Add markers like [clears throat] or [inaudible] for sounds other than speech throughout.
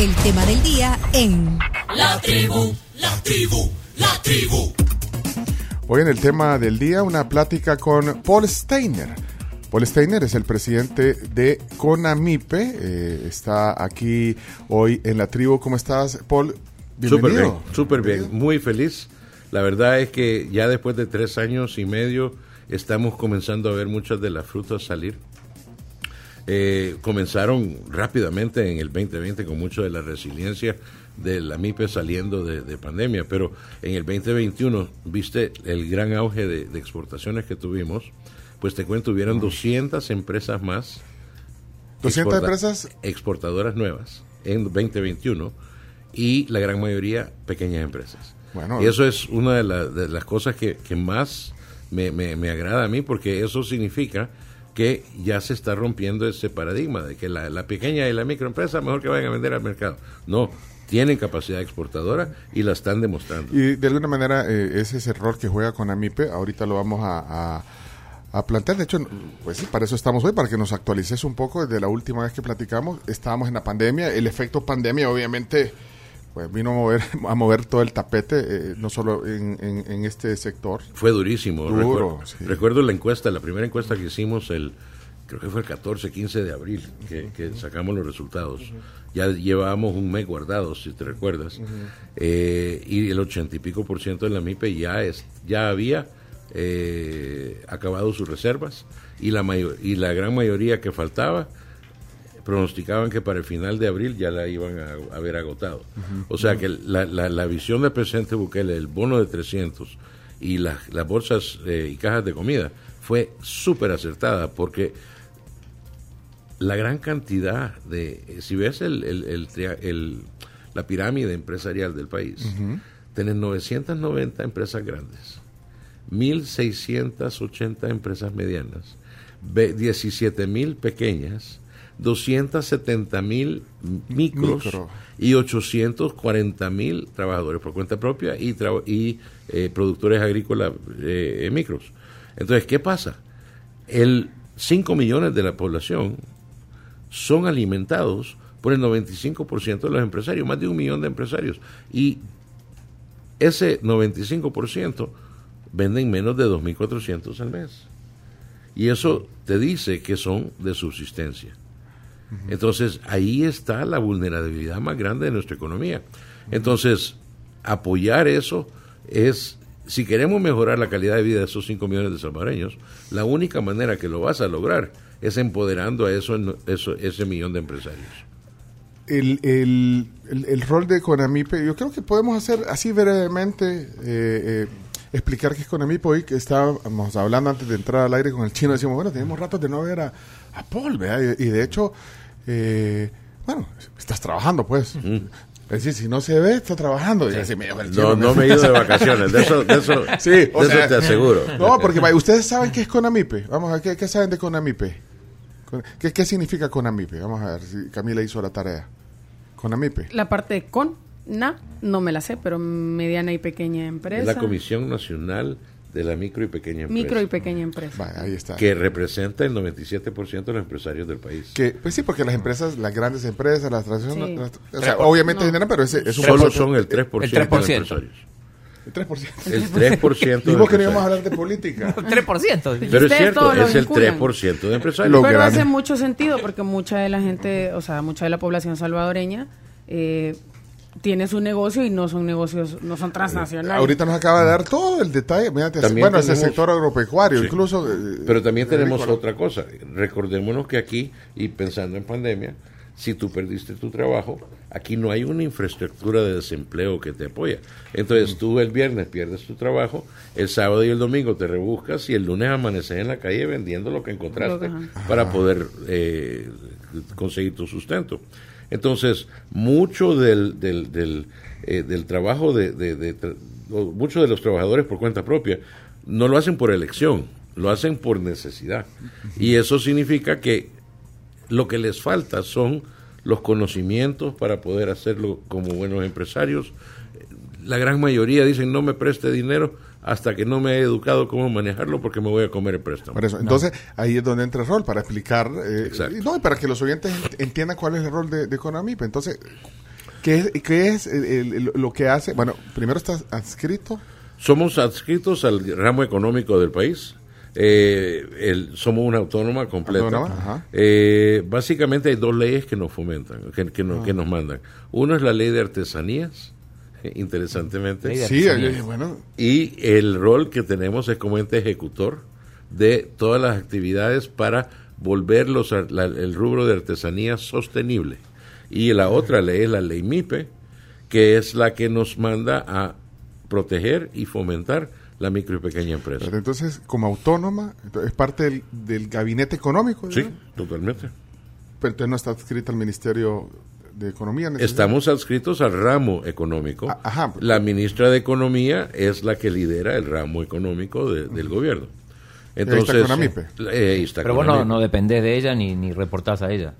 El tema del día en La tribu, la tribu, la tribu. Hoy en el tema del día una plática con Paul Steiner. Paul Steiner es el presidente de CONAMIPE. eh, está aquí hoy en la tribu. ¿Cómo estás, Paul? Súper bien, súper bien, muy feliz. La verdad es que ya después de tres años y medio estamos comenzando a ver muchas de las frutas salir. Eh, comenzaron rápidamente en el 2020 con mucho de la resiliencia de la MIPE saliendo de, de pandemia, pero en el 2021, viste el gran auge de, de exportaciones que tuvimos, pues te cuento, hubieron 200 empresas más 200 exporta- empresas. exportadoras nuevas en 2021 y la gran mayoría pequeñas empresas. Bueno. y eso es una de, la- de las cosas que, que más me, me- me agrada a mí porque eso significa que ya se está rompiendo ese paradigma de que la, pequeña y la microempresa mejor que vayan a vender al mercado. No, tienen capacidad exportadora y la están demostrando. Y de alguna manera eh, ese rol que juega CONAMIPE. Ahorita lo vamos a, a- plantear. De hecho, pues para eso estamos hoy, para que nos actualices un poco desde la última vez que platicamos. Estábamos en la pandemia. El efecto pandemia, obviamente, pues vino a mover, [laughs] a mover todo el tapete, eh, no solo en, en- en este sector. Fue durísimo. Duro, Recuerdo, sí. recuerdo la encuesta, la primera encuesta que hicimos el, creo que fue el 14, 15 de abril, que, que sacamos los resultados. Ya llevábamos un mes guardados, si te recuerdas. Eh, y el ochenta y pico por ciento de la MIPE ya, es, ya había eh, acabado sus reservas y la, mayo- y la gran mayoría que faltaba pronosticaban que para el final de abril ya la iban a haber agotado. O sea que la, la, la visión del presidente Bukele, el bono de 300 y las, las bolsas eh, y cajas de comida fue súper acertada porque la gran cantidad de, si ves el, el- el la pirámide empresarial del país, tenés 990 empresas grandes, 1.680 empresas medianas, 17.000 pequeñas, 270.000 micros Micro. y 840.000 trabajadores por cuenta propia y, tra- y eh, productores agrícolas eh, eh, micros. Entonces, ¿qué pasa? El 5 millones de la población son alimentados por el 95% de los empresarios, más de un millón de empresarios. Y ese 95% venden menos de 2.400 al mes. Y eso te dice que son de subsistencia. Entonces, ahí está la vulnerabilidad más grande de nuestra economía. Entonces, apoyar eso es, si queremos mejorar la calidad de vida de esos 5 millones de salvadoreños, la única manera que lo vas a lograr es empoderando a eso, eso ese millón de empresarios. El, el, el, el rol de CONAMIPE, yo creo que podemos hacer así brevemente, eh, eh, explicar qué es CONAMIPE. Hoy que estábamos hablando antes de entrar al aire con el chino, decimos, bueno, tenemos ratos de no ver a, a Paul, ¿verdad? Y, y de hecho, eh, bueno, estás trabajando, pues. Es decir, si no se ve, está trabajando. Y así me el chino, No, no me he ido de vacaciones, de eso, de eso, [laughs] Sí, de o eso sea- te aseguro. [laughs] No, porque ustedes saben qué es CONAMIPE. Vamos a ver, ¿qué, qué saben de CONAMIPE? Con- ¿Qué, ¿Qué significa CONAMIPE? Vamos a ver si Camila hizo la tarea. CONAMIPE. La parte de con, na, no me la sé, pero mediana y pequeña empresa. Es la Comisión Nacional de la Micro y Pequeña Empresa. Micro y pequeña empresa. Vaya, ahí está. Que representa el 97% de los empresarios del país. Que, pues sí, porque las empresas, las grandes empresas, las transnacionales, Sí. las- o sea, obviamente generan, pero ese es un Solo son el 3%, El de 3%. los empresarios. el 3%. El 3% de Dijimos que no íbamos a empresarios. hablar de política. [laughs] 3%. Pero es cierto, es el vinculan. 3% de empresarios. Lo Pero grande. hace mucho sentido porque mucha de la gente, o sea, mucha de la población salvadoreña eh, tiene su negocio y no son negocios, no son transnacionales. Ahorita nos acaba de dar todo el detalle. Mírate, También bueno, es el tenemos- sector agropecuario, Sí. incluso. eh, Pero también tenemos agrícola. otra cosa. Recordémonos que aquí, y pensando en pandemia, si tú perdiste tu trabajo, aquí no hay una infraestructura de desempleo que te apoya. Entonces tú el viernes pierdes tu trabajo, el sábado y el domingo te rebuscas y el lunes amaneces en la calle vendiendo lo que encontraste Ajá. para poder eh, conseguir tu sustento. Entonces, mucho del, del, del, eh, del trabajo de, de- de tra- o muchos de los trabajadores por cuenta propia no lo hacen por elección, lo hacen por necesidad. Y eso significa que lo que les falta son los conocimientos para poder hacerlo como buenos empresarios. La gran mayoría dicen no me preste dinero hasta que no me he educado cómo manejarlo porque me voy a comer el préstamo. Por eso. Entonces, ahí es donde entra el rol, para explicar. eh, Exacto. y no, y para que los oyentes ent- entiendan cuál es el rol de, de Conamip. Entonces, ¿Qué es, qué es el- el- lo que hace? Bueno, primero estás adscrito. Somos adscritos al ramo económico del país. Eh, el- somos una autónoma completa. Autónoma. Eh, básicamente hay dos leyes que nos fomentan, que, que nos, que nos mandan. Uno es la ley de artesanías, [laughs] interesantemente. Sí, bueno, Y el rol que tenemos es como ente ejecutor de todas las actividades para volver los ar- la- el rubro de artesanía sostenible. Y la otra ley es la ley MIPE, que es la que nos manda a proteger y fomentar la micro y pequeña empresa. pero entonces, como autónoma, es parte del, del gabinete económico. Sí, ¿no? totalmente. Pero entonces no está adscrita al Ministerio de Economía. necesariamente. Estamos adscritos al ramo económico. Ah, ajá. La ministra de Economía es la que lidera el ramo económico de- del gobierno. está Entonces, Conamipe. eh, está Pero vos no, no dependés de ella ni, ni reportás a ella.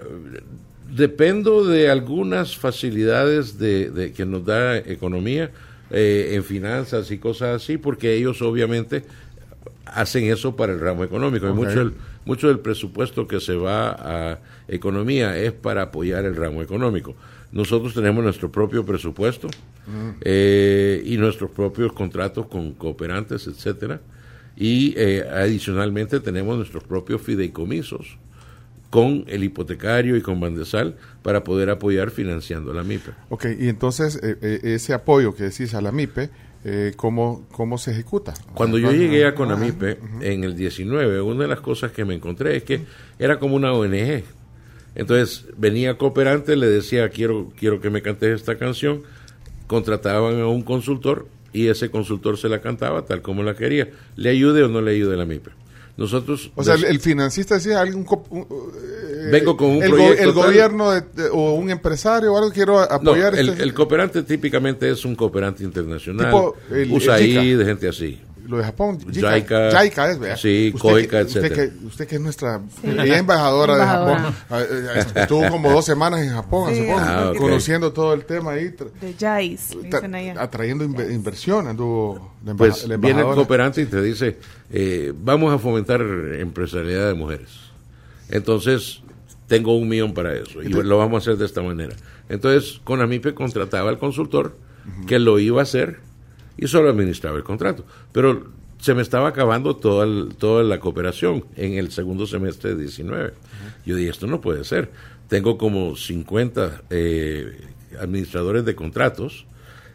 Dependo de algunas facilidades de, de que nos da economía eh, en finanzas y cosas así, porque ellos obviamente hacen eso para el ramo económico. Y Ok. mucho, del- mucho del presupuesto que se va a economía es para apoyar el ramo económico. Nosotros tenemos nuestro propio presupuesto eh, y nuestros propios contratos con cooperantes, etcétera. Y eh, adicionalmente tenemos nuestros propios fideicomisos con el hipotecario y con Bandesal para poder apoyar financiando la MIPE. Ok, y entonces eh, eh, ese apoyo que decís a la MIPE, eh, ¿cómo, ¿cómo se ejecuta? Cuando yo ¿cuándo- llegué a Conamipe en el 19, una de las cosas que me encontré es que era como una ONG. Entonces venía cooperante, le decía quiero quiero que me cantes esta canción, contrataban a un consultor y ese consultor se la cantaba tal como la quería, le ayude o no le ayude la MIPE. Nosotros O sea, el, financista decía algún un- eh, Vengo con un el, go- proyecto el tal. gobierno de- de- o un empresario o algo quiero no, apoyar el, este- el cooperante típicamente es un cooperante internacional, Tipo JICA. de gente así. Lo de Japón. JICA. JICA es, ¿verdad? Sí, Usted COICA, usted etcétera. que, usted que es nuestra es embajadora, Embajadora. de Japón. Ah, eh, Estuvo como dos semanas en Japón, Sí, hace poco, ah, conociendo todo el tema ahí. De Jais, dicen allá. atrayendo inve- inversión, anduvo la, Pues la viene el cooperante y te dice, eh, vamos a fomentar empresarialidad de mujeres. Entonces, tengo un millón para eso y lo vamos a hacer de esta manera. Entonces, Conamipe contrataba al consultor que lo iba a hacer y solo administraba el contrato. Pero se me estaba acabando toda, el- toda la cooperación en el segundo semestre de 19. Yo dije, esto no puede ser. Tengo como 50 eh, administradores de contratos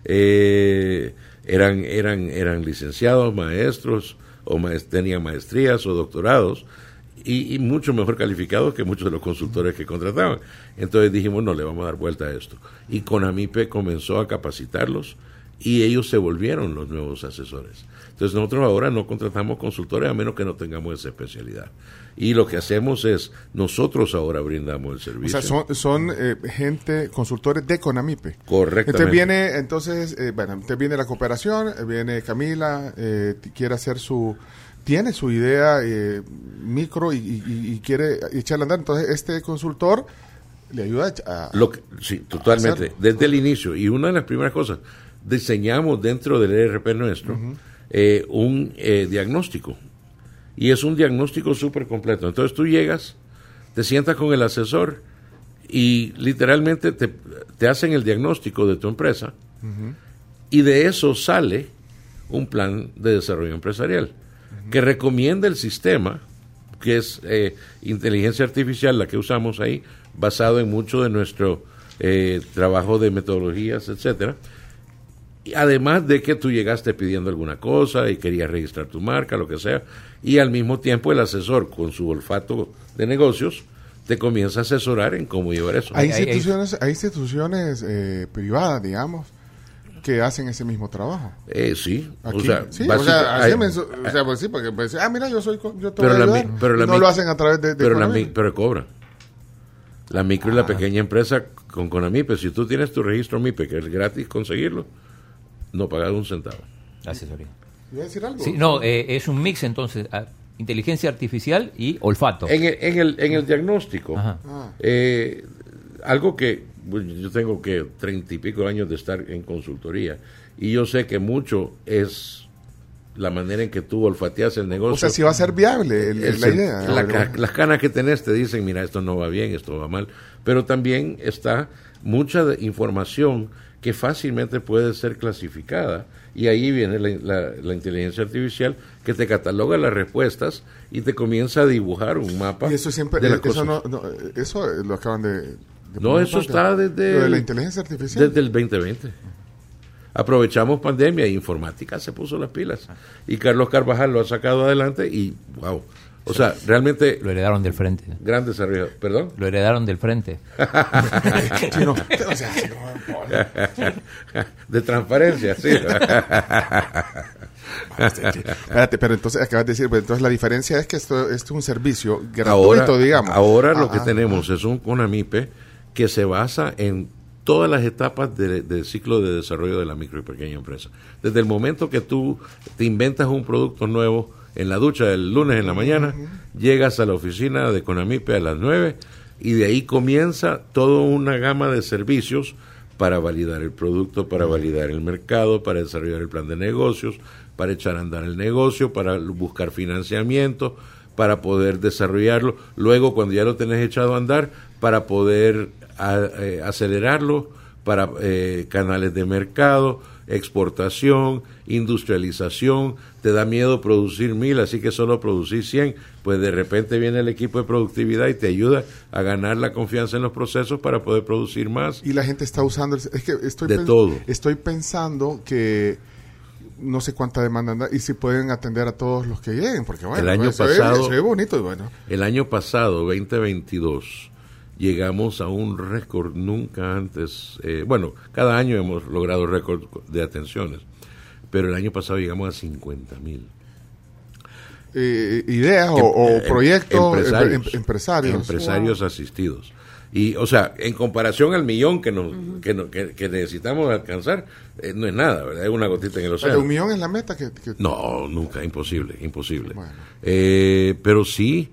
eh, eran, eran, eran licenciados, maestros, o maes- tenían maestrías o doctorados, y, y mucho mejor calificados que muchos de los consultores que contrataban. Entonces dijimos, no, le vamos a dar vuelta a esto. Y Conamipe comenzó a capacitarlos y ellos se volvieron los nuevos asesores. Entonces nosotros ahora no contratamos consultores a menos que no tengamos esa especialidad. Y lo que hacemos es, nosotros ahora brindamos el O servicio. sea, son, son eh, gente, consultores de Conamipe. Correctamente. Entonces viene, entonces, eh, bueno, entonces viene la cooperación, eh, viene Camila, eh, quiere hacer su, tiene su idea eh, micro y, y- y quiere echarla a andar. Entonces este consultor le ayuda a... Lo que- sí, totalmente. Desde el inicio. Y una de las primeras cosas, diseñamos dentro del ERP nuestro eh, un eh, diagnóstico. Y es un diagnóstico súper completo. Entonces tú llegas, te sientas con el asesor y literalmente te, te hacen el diagnóstico de tu empresa y de eso sale un plan de desarrollo empresarial que recomienda el sistema, que es eh, inteligencia artificial, la que usamos ahí, basado en mucho de nuestro eh, trabajo de metodologías, etcétera. Y además de que tú llegaste pidiendo alguna cosa y querías registrar tu marca, lo que sea, y al mismo tiempo el asesor con su olfato de negocios te comienza a asesorar en cómo llevar eso. Hay instituciones, hay instituciones eh, privadas, digamos, que hacen ese mismo trabajo. Eh, sí, Aquí, o sea, sí, o sea, así hay- me- o sea, pues sí, porque pues, ah, mira, yo soy, yo te pero voy a la, ayudar. mi- pero Y la no lo hacen a través de, de pero, la Conamipe. mi- pero cobra. La micro y la pequeña empresa con Conamipe, si tú tienes tu registro MIPE, que es gratis conseguirlo, no pagas un centavo. Asesoría. ¿Iba a decir algo? Sí, no, eh, es un mix entonces, inteligencia artificial y olfato. En el, en el, en el diagnóstico, eh, algo que bueno, yo tengo que treinta y pico años de estar en consultoría y yo sé que mucho es la manera en que tú olfateas el negocio. O sea, si va a ser viable el- El la idea. la las canas que tenés te dicen, mira, esto no va bien, esto va mal. Pero también está mucha de- información que fácilmente puede ser clasificada y ahí viene la, la- la inteligencia artificial que te cataloga las respuestas y te comienza a dibujar un mapa Y eso siempre, de las eso, cosas. no, no, eso lo acaban de... de No, eso parte. está desde Lo de la el- inteligencia artificial. Desde el 2020. Aprovechamos pandemia informática se puso las pilas. Y Carlos Carvajal lo ha sacado adelante y wow. O sea, realmente Lo heredaron del frente. gran desarrollo. ¿Perdón? Lo heredaron del frente. Sí, no, [laughs] o sea, sí, no, De transparencia, sí. Espérate, pero entonces acabas de decir, pues, entonces la diferencia es que esto, esto es un servicio gratuito, ahora, digamos. ahora lo Ah, que ah. tenemos es un CONAMIPE que se basa en todas las etapas de- del ciclo de desarrollo de la micro y pequeña empresa. Desde el momento que tú te inventas un producto nuevo en la ducha el lunes en la mañana, llegas a la oficina de CONAMIPE a las 9 y de ahí comienza toda una gama de servicios para validar el producto, para validar el mercado, para desarrollar el plan de negocios, para echar a andar el negocio, para buscar financiamiento, para poder desarrollarlo. Luego, cuando ya lo tenés echado a andar, para poder a- eh, acelerarlo, para eh, canales de mercado, exportación, industrialización. Te da miedo producir mil, así que solo producir 100. Pues de repente viene el equipo de productividad y te ayuda a ganar la confianza en los procesos para poder producir más. Y la gente está usando, el- es que estoy, De todo. estoy pensando que no sé cuánta demanda anda y si pueden atender a todos los que lleguen, porque bueno, El año pues, pasado- bonito y bueno. El año pasado, 2022, llegamos a un récord nunca antes. eh, bueno, cada año hemos logrado récord de atenciones, pero el año pasado llegamos a 50 mil. Eh, ideas o, Em- o em- proyectos empresarios, em- em- empresarios. empresarios asistidos. Y, o sea, en comparación al millón que, nos, que, no- que- que necesitamos alcanzar, eh, no es nada, ¿verdad? Es una gotita en el océano. un millón es la meta que, que- No, nunca, imposible, imposible. Bueno. Eh, pero sí,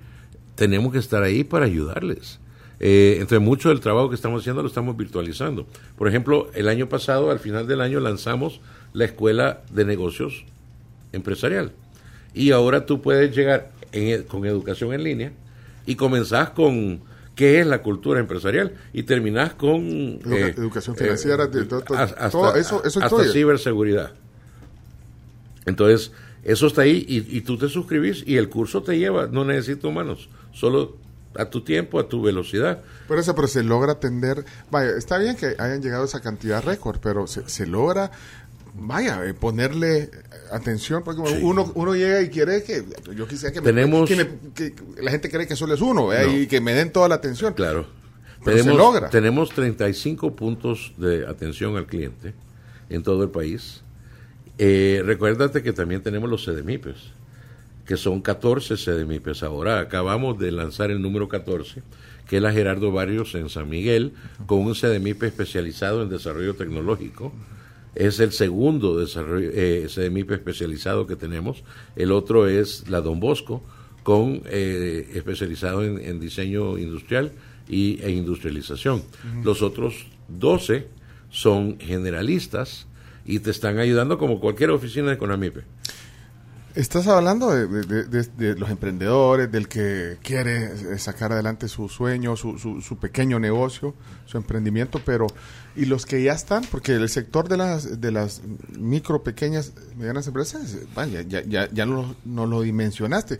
tenemos que estar ahí para ayudarles. Eh, entre mucho del trabajo que estamos haciendo lo estamos virtualizando. Por ejemplo, el año pasado, al final del año, lanzamos la Escuela de Negocios Empresarial. Y ahora tú puedes llegar en- con educación en línea y comenzás con qué es la cultura empresarial y terminás con Educa- educación financiera, de- todo- todo- hasta, todo eso- eso hasta ciberseguridad. Entonces, eso está ahí y, y tú te suscribís y el curso te lleva, no necesita humanos, solo a tu tiempo, a tu velocidad. Por eso, pero se logra atender. Vaya, está bien que hayan llegado a esa cantidad récord, pero se, se logra, vaya, eh, ponerle atención, porque uno, uno llega y quiere que. Yo quisiera que, me- Tenemos- que, me- que la gente cree que solo es uno. No. y que me den toda la atención. Claro. Pero se tenemos, logra. tenemos 35 puntos de atención al cliente en todo el país. Eh, recuérdate que también tenemos los CDMIPES, que son 14 CDMIPES ahora. Acabamos de lanzar el número 14, que es la Gerardo Barrios en San Miguel, con un CDMIPE especializado en desarrollo tecnológico. Es el segundo desarrollo, eh, CDMIPE especializado que tenemos. El otro es la Don Bosco, con eh, especializado en, en diseño industrial y, e industrialización. Los otros 12 son generalistas y te están ayudando como cualquier oficina de Conamipe. Estás hablando de, de- de- de los emprendedores, del que quiere eh, sacar adelante su sueño, su, su, su pequeño negocio, su emprendimiento, pero y los que ya están, porque el sector de las de las micro, pequeñas, medianas empresas, eh, vaya, ya, ya, ya no, no lo dimensionaste,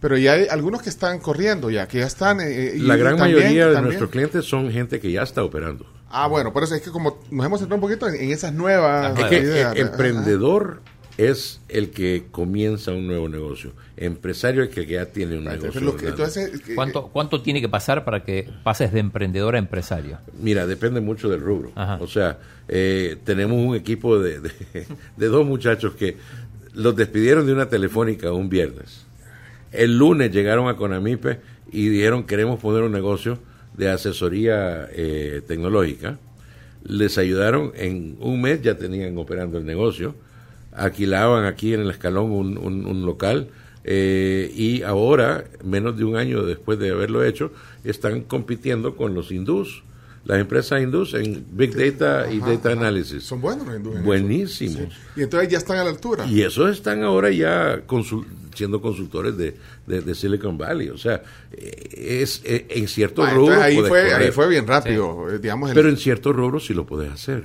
pero ya hay algunos que están corriendo ya, que ya están. eh, y La gran también- mayoría de también- nuestros clientes son gente que ya está operando. Ah, bueno, por eso es que como nos hemos centrado un poquito en, en esas nuevas Es que ideas. el emprendedor es el que comienza un nuevo negocio. Empresario es el que ya tiene un negocio. lo que- andando. entonces, ¿Cuánto, ¿Cuánto tiene que pasar para que pases de emprendedor a empresario? Mira, depende mucho del rubro. Ajá. O sea, eh, tenemos un equipo de, de, [laughs] de dos muchachos que los despidieron de una telefónica un viernes. El lunes llegaron a Conamipe y dijeron queremos poner un negocio de asesoría eh, tecnológica. Les ayudaron en un mes, ya tenían operando el negocio. Alquilaban aquí en el escalón un, un- un local eh, y ahora, menos de un año después de haberlo hecho, están compitiendo con los hindús las empresas hindúes en Big Data y Data ajá. Analysis. Son buenos los hindúes. Buenísimos. Sí. Y entonces ya están a la altura. Y esos están ahora ya consul- siendo consultores de, de- de Silicon Valley. O sea, eh, es eh, en ciertos Ah, rubros. entonces ahí fue, correr. ahí fue bien rápido. Digamos, el- Pero en ciertos rubros sí lo puedes hacer.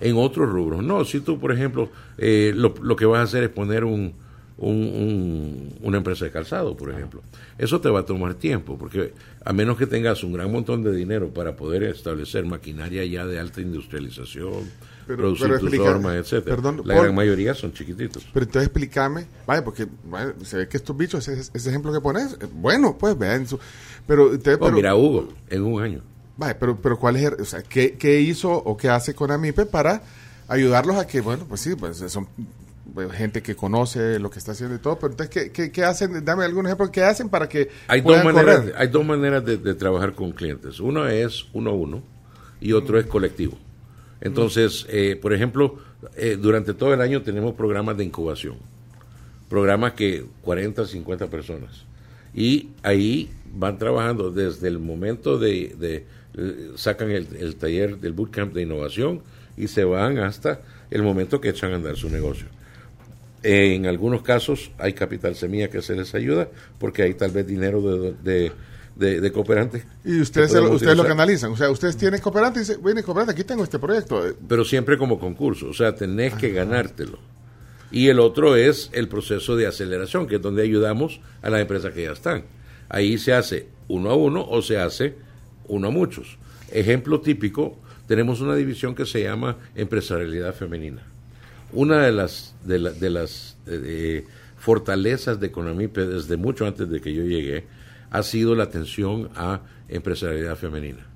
En otros rubros no. Si tú, por ejemplo, eh, lo, lo que vas a hacer es poner un, un- un- una empresa de calzado, por ejemplo. Eso te va a tomar tiempo, porque a menos que tengas un gran montón de dinero para poder establecer maquinaria ya de alta industrialización, Pero- producir pero tus explica- hormas, etcétera. perdón, La Paul. gran mayoría son chiquititos. Pero entonces explícame, vaya, porque vaya, se ve que estos bichos, ese, ese ejemplo que pones, eh, bueno, pues vean su, pero, entonces, Oh, pero, mira, Hugo, en un año. Vaya, pero, pero cuál es, o sea, ¿qué, qué hizo o qué hace con Amipe para ayudarlos a que, bueno, pues sí, pues son pues, gente que conoce lo que está haciendo y todo, pero entonces, ¿qué, qué, qué hacen? Dame algún ejemplo, ¿qué hacen para que Hay dos maneras, correr? hay dos maneras de, de trabajar con clientes. Uno es uno a uno y otro es colectivo. Entonces, eh, por ejemplo, eh, durante todo el año tenemos programas de incubación. Programas que 40, 50 personas. Y ahí van trabajando desde el momento de, de, sacan el, el taller del bootcamp de innovación y se van hasta el momento que echan a andar su negocio. En algunos casos hay capital semilla que se les ayuda porque hay tal vez dinero de, de, de- de cooperantes. Y ustedes, lo- ustedes lo canalizan, o sea, ustedes tienen cooperante y dicen, viene cooperante, aquí tengo este proyecto. eh, Pero siempre como concurso, o sea, tenés que ganártelo. Y el otro es el proceso de aceleración, que es donde ayudamos a las empresas que ya están. Ahí se hace uno a uno o se hace uno a muchos. Ejemplo típico, tenemos una división que se llama empresarialidad femenina. Una de las, de, la- de las eh, eh, fortalezas de Economipe desde mucho antes de que yo llegué ha sido la atención a empresarialidad femenina.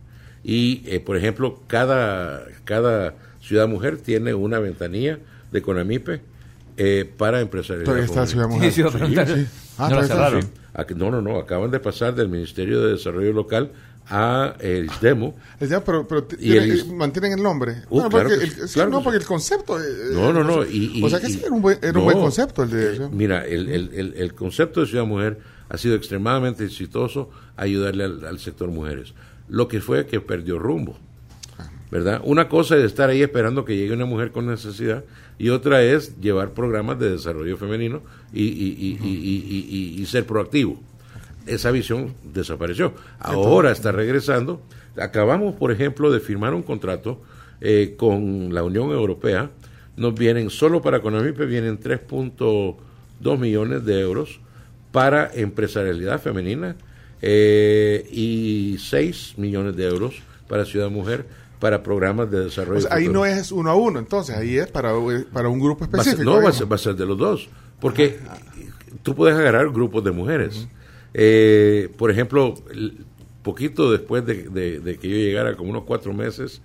Y, eh, por ejemplo, cada, cada ciudad mujer tiene una ventanilla de Econamipe eh, para empresarialidad Todavía está femenina. Ciudad Mujer. Sí, sí. Sí. Ah, No, no, no, acaban de pasar del Ministerio de Desarrollo Local a el ISDEMO. Es ya, pero, pero Y el- eh, mantienen el nombre. Uh, Bueno, claro porque que el, sí, sí, claro no, que porque el concepto. eh, No, no, no. eh, Y, y- o sea que sí, era un buen, era un buen concepto el de. eh, mira, el, el- el- el concepto de Ciudad Mujer ha sido extremadamente exitoso ayudarle al, al sector mujeres. Lo que fue que perdió rumbo. ¿Verdad? Una cosa es estar ahí esperando que llegue una mujer con necesidad y otra es llevar programas de desarrollo femenino y, y- y- y- y- y- y ser proactivo. Esa visión desapareció. Ahora está regresando. Acabamos, por ejemplo, de firmar un contrato eh, con la Unión Europea. Nos vienen, solo para Conamipe, vienen 3.2 millones de euros para empresarialidad femenina eh, y 6 millones de euros para Ciudad Mujer para programas de desarrollo. O sea, ahí no es uno a uno, entonces ahí es para, para un grupo Va a ser- específico. no, va a, digamos. ser, va a ser de los dos. Porque tú puedes agarrar grupos de mujeres. Eh, por ejemplo, poquito después de, de- de que yo llegara, como unos cuatro meses,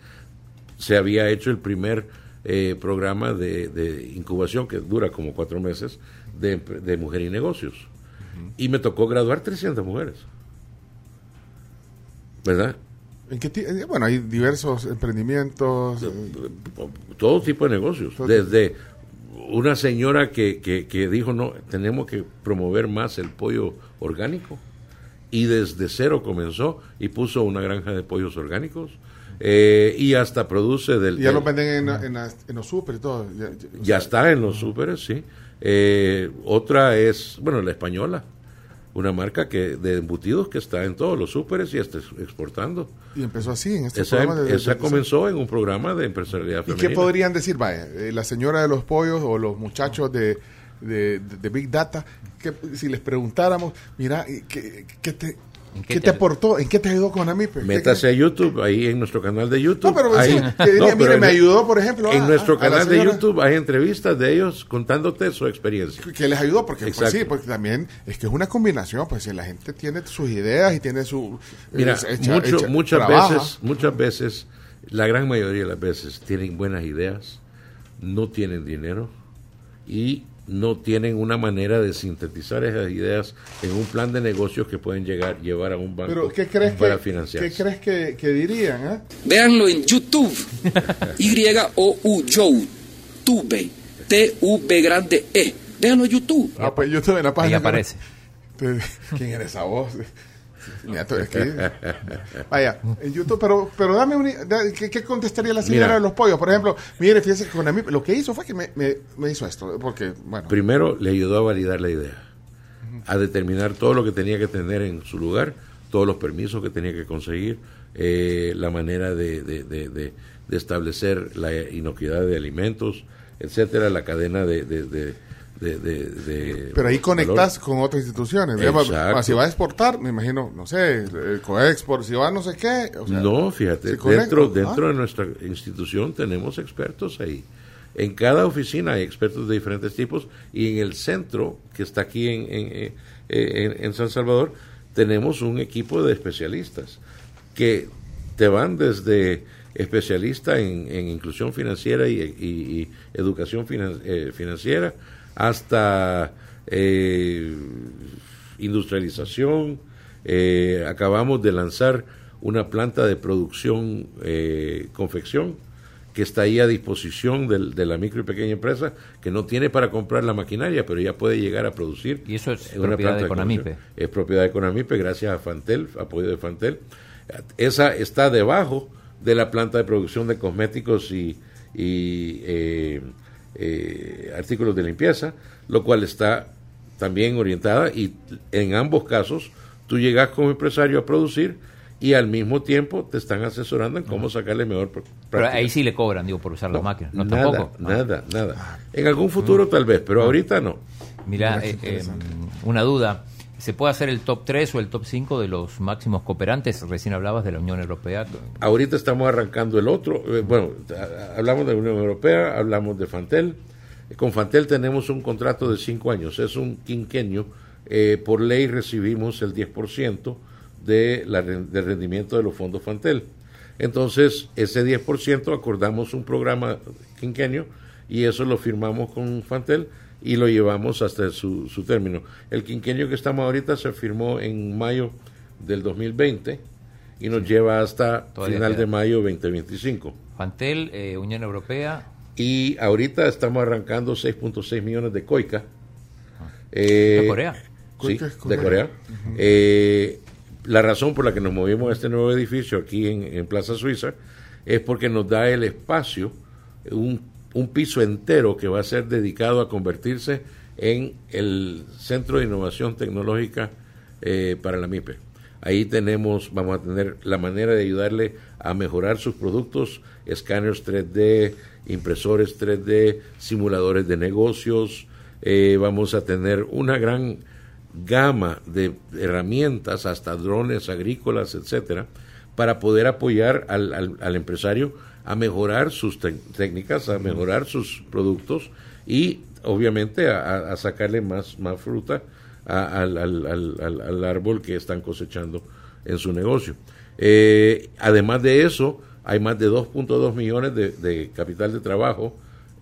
se había hecho el primer eh, programa de, de incubación, que dura como cuatro meses, de, de mujer y negocios. Y me tocó graduar 300 mujeres. ¿Verdad? ¿En qué eh, bueno, hay diversos emprendimientos. eh, todo tipo de negocios. Desde una señora que, que, que dijo, no, tenemos que promover más el pollo orgánico. Y desde cero comenzó y puso una granja de pollos orgánicos. eh, y hasta produce del... ya los venden en, en, los super y todo. Ya, está en los súperes, sí. Eh, otra es, bueno, la española. Una marca que de embutidos que está en todos los súperes y está exportando. Y empezó así en este Esa, programa de- de- esa de- comenzó en un programa de empresarialidad ¿Y qué podrían decir, vaya, eh, la señora de los pollos o los muchachos de, de, Big Data, que si les preguntáramos, mira, ¿y ¿qué, qué te, ¿En qué qué te te- aportó? ¿En qué te ayudó con Amipe? ¿Qué- Métase a YouTube, ahí en nuestro canal de YouTube. No, pero pues, Ahí- sí, diría, No, pero mire, en- me ayudó, por ejemplo, En a- nuestro a- a la canal de. YouTube hay entrevistas de ellos contándote su experiencia. que- les ayudó porque pues, sí porque también es que es una combinación pues si la gente tiene sus ideas y tiene su Mira, es- mucho- muchas trabaja. veces, muchas veces, la gran mayoría de las veces tienen buenas ideas, no tienen dinero y no tienen una manera de sintetizar esas ideas en un plan de negocios que pueden llegar llevar a un banco pero qué crees para que financiar. qué crees que, que dirían eh? Véanlo en YouTube. [laughs] Y-O-U, Joe, Tube, T-U-B grande E. Véanlo en YouTube. ah, pues yo estoy en la página Ahí aparece. Quién era esa voz Mira, tú, es que- vaya, en YouTube, pero, pero dame un, ¿qué, qué contestaría la señora Mira. de los pollos? Por ejemplo, mire, fíjese que con Amip, lo que hizo fue que me, me, me hizo esto, porque, bueno, Primero le ayudó a validar la idea, a determinar todo lo que tenía que tener en su lugar, todos los permisos que tenía que conseguir, eh, la manera de, de- de- de- de establecer la inocuidad de alimentos, etcétera, la cadena de... de- pero ahí valor. conectas con otras instituciones. Si va a exportar, me imagino, no sé, el Coexport, si va a no sé qué. o sea, no, fíjate, conecta, dentro, ¿ah? dentro de nuestra institución tenemos expertos ahí. En cada oficina hay expertos de diferentes tipos y en el centro, que está aquí en, en, eh, en- en San Salvador, tenemos un equipo de especialistas que te van desde especialista en, en inclusión financiera y, y- y educación finan- eh, financiera hasta eh, industrialización. Eh, acabamos de lanzar una planta de producción eh, confección que está ahí a disposición del- de la micro y pequeña empresa que no tiene para comprar la maquinaria, pero ya puede llegar a producir. Y eso es una propiedad planta de Conamipe. Es propiedad de Conamipe, gracias a Fantel, apoyo de Fantel. Esa está debajo de la planta de producción de cosméticos y, y, eh, eh, artículos de limpieza, lo cual está también orientada y en ambos casos tú llegas como empresario a producir y al mismo tiempo te están asesorando en cómo sacarle mejor pr- Pero práctica. ahí sí le cobran, digo, por usar las máquinas. No, nada, tampoco. Ah. nada, nada. En algún futuro tal vez, pero ahorita no. Mira, eh, eh, una duda. ¿Se puede hacer el top 3 o el top 5 de los máximos cooperantes? Recién hablabas de la Unión Europea. Ahorita estamos arrancando el otro. eh, bueno, hablamos de la Unión Europea, hablamos de Fantel. Con Fantel tenemos un contrato de cinco años, es un quinquenio. Eh, por ley recibimos el 10% de la, del rendimiento de los fondos Fantel. Entonces, ese 10% acordamos un programa quinquenio y eso lo firmamos con Fantel y lo llevamos hasta su, su término. El quinquenio que estamos ahorita se firmó en mayo del 2020 y nos lleva hasta Todavía final queda. de mayo 2025. Fantel, eh, Unión Europea. Y ahorita estamos arrancando 6.6 millones de coica. Eh, ¿De Corea? Sí, de Corea. Eh, la razón por la que nos movimos a este nuevo edificio aquí en, en Plaza Suiza es porque nos da el espacio, un, un piso entero que va a ser dedicado a convertirse en el Centro de Innovación Tecnológica eh, para la MIPE. Ahí tenemos, vamos a tener la manera de ayudarle a mejorar sus productos, escáneres 3D, impresores 3D, simuladores de negocios, eh, vamos a tener una gran gama de herramientas, hasta drones agrícolas, etcétera, para poder apoyar al, al- al empresario a mejorar sus técnicas, a mejorar sus productos y obviamente a, sacarle más, más fruta a- al, al- al- al- árbol que están cosechando en su negocio. Eh, además de eso, hay más de 2.2 millones de, de capital de trabajo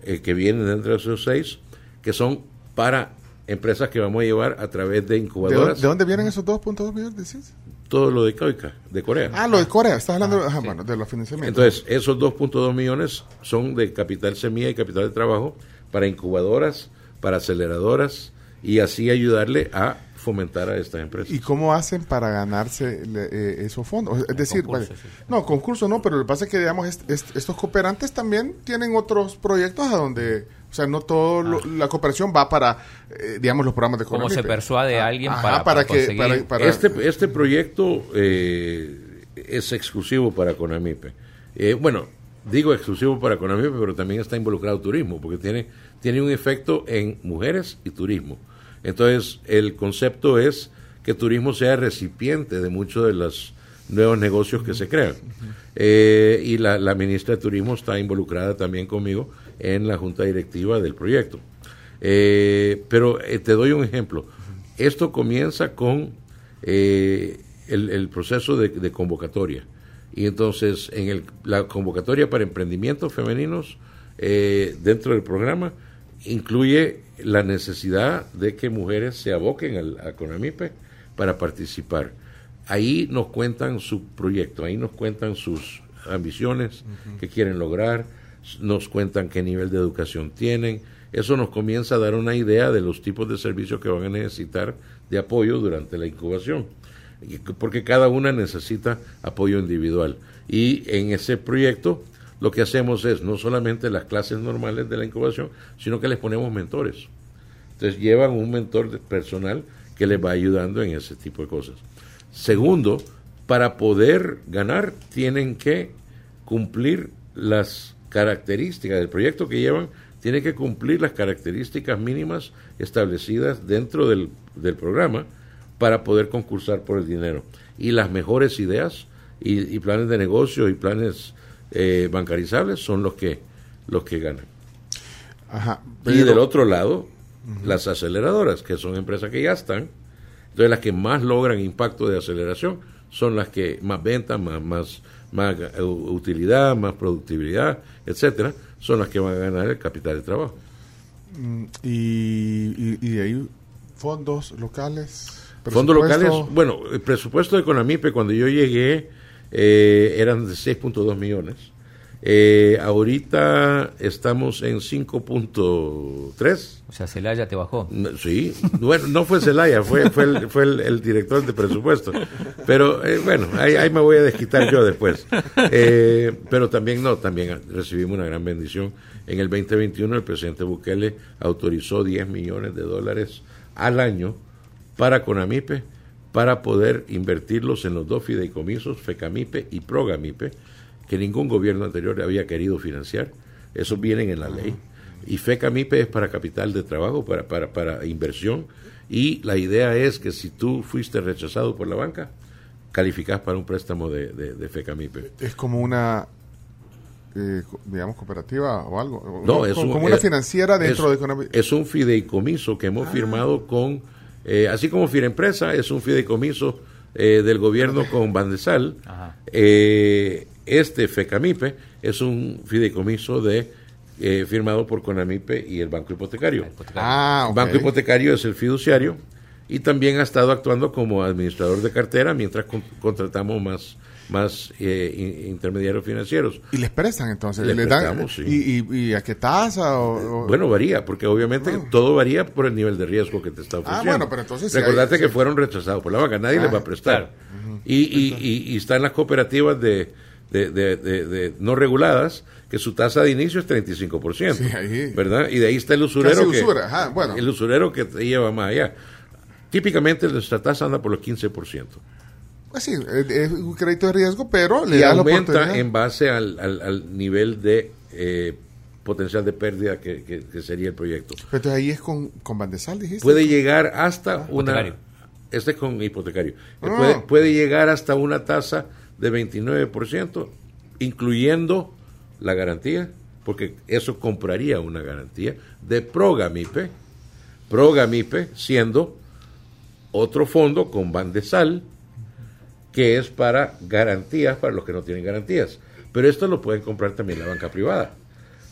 eh, que vienen dentro de esos seis, que son para empresas que vamos a llevar a través de ¿De, incubadoras. dónde, de dónde vienen esos 2.2 millones? decís? Todo lo de Coica, de Corea. Ah, lo de Corea, estás hablando ajá, bueno, de los financiamientos. Entonces, esos 2.2 millones son de capital semilla y capital de trabajo para incubadoras, para aceleradoras y así ayudarle a fomentar a estas empresas. ¿Y cómo hacen para ganarse le- eh, esos fondos? Es decir, concurso, vale, sí. no, concurso no, pero lo que pasa es que, digamos, est- est- estos cooperantes también tienen otros proyectos a donde, sea, no todo lo- la cooperación va para, eh, digamos, los programas de ¿Cómo se persuade a alguien Ajá, para, para para que- conseguir? para- para- Este, este proyecto eh, es exclusivo para Conamipe. Eh, bueno, digo exclusivo para Conamipe, pero también está involucrado turismo, porque tiene, tiene un efecto en mujeres y turismo. Entonces, el concepto es que turismo sea recipiente de muchos de los nuevos negocios que se crean. Eh, y la, la ministra de Turismo está involucrada también conmigo en la junta directiva del proyecto. Eh, pero eh, te doy un ejemplo. Esto comienza con eh, el, el proceso de, de convocatoria. Y entonces, en el, la convocatoria para emprendimientos femeninos eh, dentro del programa incluye la necesidad de que mujeres se aboquen al, a Conamipe para participar. Ahí nos cuentan su proyecto, ahí nos cuentan sus ambiciones que quieren lograr, nos cuentan qué nivel de educación tienen. Eso nos comienza a dar una idea de los tipos de servicios que van a necesitar de apoyo durante la incubación. porque cada una necesita apoyo individual. Y en ese proyecto lo que hacemos es no solamente las clases normales de la incubación, sino que les ponemos mentores. Entonces llevan un mentor personal que les va ayudando en ese tipo de cosas. Segundo, para poder ganar tienen que cumplir las características del proyecto que llevan, tiene que cumplir las características mínimas establecidas dentro del, del programa para poder concursar por el dinero. Y las mejores ideas y, y planes de negocio y planes eh, bancarizables son los que, los que ganan. Ajá. Y del otro lado, las aceleradoras, que son empresas que ya están. Entonces, las que más logran impacto de aceleración son las que más ventas, más, más, más utilidad, más productividad, etcétera, son las que van a ganar el capital de trabajo. Mm, y, y, y de ahí fondos locales. Fondos locales, bueno, el presupuesto de Conamipe cuando yo llegué eh, eran de 6.2 millones. Eh, ahorita estamos en 5.3. O sea, Celaya te bajó. No, Sí, bueno, no fue Zelaya, fue, fue, el, fue el, el director de presupuesto. Pero eh, bueno, ahí, ahí me voy a desquitar yo después. Eh, pero también no, también recibimos una gran bendición. En el 2021 el presidente Bukele autorizó 10 millones de dólares al año para Conamipe, para poder invertirlos en los dos fideicomisos, FECAMIPE y PROGAMIPE, que ningún gobierno anterior había querido financiar. Esos vienen en la ley. Y FECAMIPE es para capital de trabajo, para, para, para inversión. Y la idea es que si tú fuiste rechazado por la banca, calificás para un préstamo de, de, de FECAMIPE. Es como una, eh, digamos, cooperativa o algo. No, es como, un- una es- financiera dentro es, de. Es un fideicomiso que hemos firmado con, eh, así como Firempresa, es un fideicomiso eh, del gobierno con Bandesal. Ajá. Este FECAMIPE es un fideicomiso de eh, firmado por Conamipe y el Banco Hipotecario. Ah, El ok. Banco Hipotecario es el fiduciario y también ha estado actuando como administrador de cartera mientras con- contratamos más, más eh, in- intermediarios financieros. Y les prestan entonces. Les les dan, prestamos, sí. y, y, y a qué tasa? O, o- Bueno, varía, porque obviamente todo varía por el nivel de riesgo que te está ofreciendo. Ah, bueno, pero entonces Recordate hay- que sí. fueron rechazados por la banca, nadie Ah, les va a prestar. y, y, y, y están las cooperativas de, de, de- de- de no reguladas, que su tasa de inicio es 35%. Sí, ahí. ¿Verdad? Y de ahí está el usurero. Casi que, usura, ajá, bueno. El usurero que te lleva más allá. Típicamente nuestra tasa anda por los 15%. Pues sí, es, es un crédito de riesgo, pero le y da la aumenta oportunidad. en base al, al, al nivel de eh, potencial de pérdida que, que- que sería el proyecto. Pero entonces ahí es con, con Bandesal, dijiste. Puede llegar hasta una... hipotecario. Este es con hipotecario. Ah. Puede, puede llegar hasta una tasa de 29%, incluyendo la garantía, porque eso compraría una garantía de Progamipe, Progamipe siendo otro fondo con Bandesal, que es para garantías para los que no tienen garantías. Pero esto lo pueden comprar también la banca privada.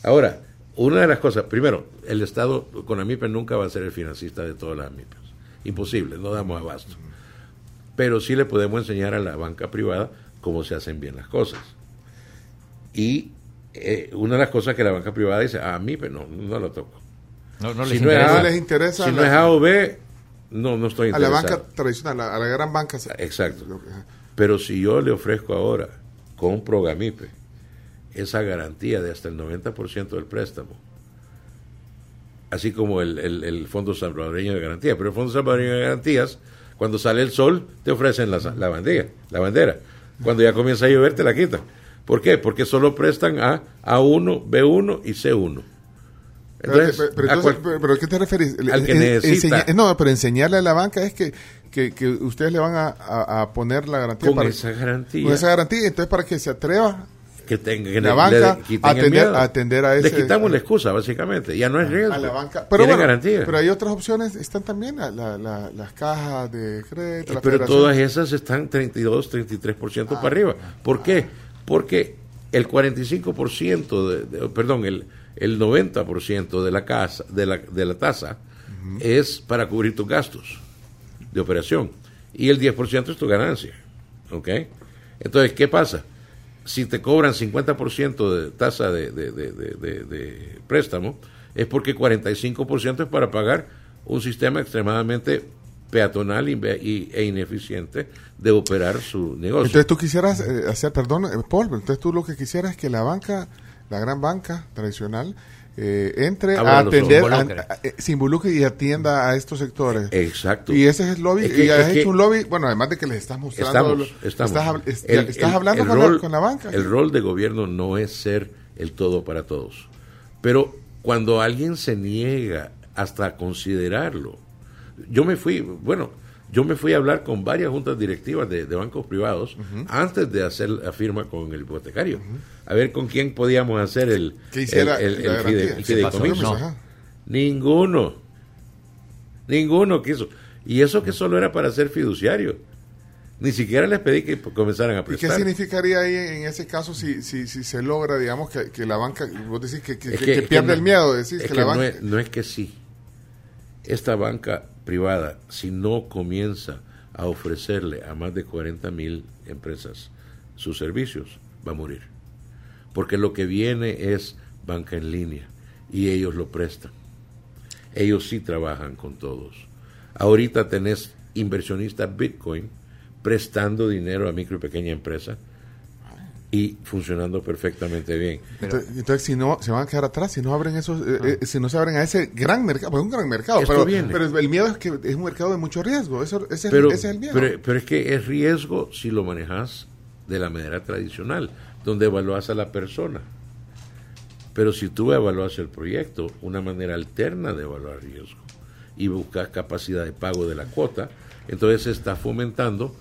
Ahora, una de las cosas, primero, el Estado con AMIPE nunca va a ser el financista de todas las AMIPES. Imposible, no damos abasto. Pero sí le podemos enseñar a la banca privada cómo se hacen bien las cosas. Y eh, una de las cosas que la banca privada dice, a AMIPE no, no lo toco. No, no si les no es interesa. A, les interesa si no es A o B, no, no estoy a la interesado. banca tradicional, a la gran banca. Exacto. Pero si yo le ofrezco ahora con Progamipe esa garantía de hasta el 90% del préstamo, así como el, el- el Fondo Salvadoreño de Garantía, pero el Fondo Salvadoreño de Garantías, cuando sale el sol, te ofrecen la, la bandera, la bandera. Cuando ya comienza a llover, te la quitan. ¿Por qué? Porque solo prestan a A1, B1 y C1. Entonces, pero, pero entonces, cual- pero- pero ¿a qué te refieres? Al que En- necesita. enseña- no, pero enseñarle a la banca es que, que, que ustedes le van a, a- a poner la garantía. con para, esa garantía, con esa garantía, entonces para que se atreva que tenga que la le- banca le atender- a a Le ese- quitamos la excusa, básicamente. Ya no es riesgo. a la banca. Tiene Pero bueno, garantía. pero hay otras opciones, están también la- la- la- las cajas de crédito, Eh, pero todas esas están 32, 33% para arriba. ¿Por qué? Porque el 45%, de, de- perdón, el, el 90% de la casa, de la, de la tasa es para cubrir tus gastos de operación y el 10% es tu ganancia. ¿Ok? Entonces, ¿qué pasa? Si te cobran 50% de tasa de, de- de- préstamo, es porque 45% es para pagar un sistema extremadamente peatonal e ineficiente de operar su negocio. Entonces tú quisieras eh, hacer, perdón, eh, Paul, entonces tú lo que quisieras es que la banca, la gran banca tradicional, eh, entre Abra a atender, a- a- eh, se involucre y atienda a estos sectores. Exacto. Y ese es el lobby, Es que- y has hecho un lobby, bueno, además de que les estás mostrando, Estamos, estás, hab- es- El- estás el- hablando el con, rol- la, con la banca. El rol de gobierno no es ser el todo para todos. Pero cuando alguien se niega hasta considerarlo, yo me fui, bueno, yo me fui a hablar con varias juntas directivas de, de bancos privados antes de hacer la firma con el hipotecario. A ver con quién podíamos hacer el, hiciera el, el- el fide- fideicomiso. No. Ninguno. Ninguno quiso. Y eso que solo era para ser fiduciario. Ni siquiera les pedí que comenzaran a ¿Y qué prestar. significaría ahí en ese caso si, si, si se logra, digamos, que, que la banca, vos decís que, que, pierde no- el miedo, decís que, la no, banca... es, no es que sí. Esta banca privada, si no comienza a ofrecerle a más de 40 mil empresas sus servicios, va a morir. Porque lo que viene es banca en línea y ellos lo prestan. Ellos sí trabajan con todos. Ahorita tenés inversionistas Bitcoin prestando dinero a micro y pequeña empresa y funcionando perfectamente bien. Entonces, entonces, si no, se van a quedar atrás, si no abren esos, eh, eh, si no se abren a ese gran mercado, pues es un gran mercado, pero, pero el miedo es que es un mercado de mucho riesgo, eso, ese, pero, es, ese es el miedo. pero, pero es que es riesgo si lo manejas de la manera tradicional, donde evalúas a la persona. Pero si tú evalúas el proyecto, una manera alterna de evaluar riesgo y buscas capacidad de pago de la cuota, entonces se está fomentando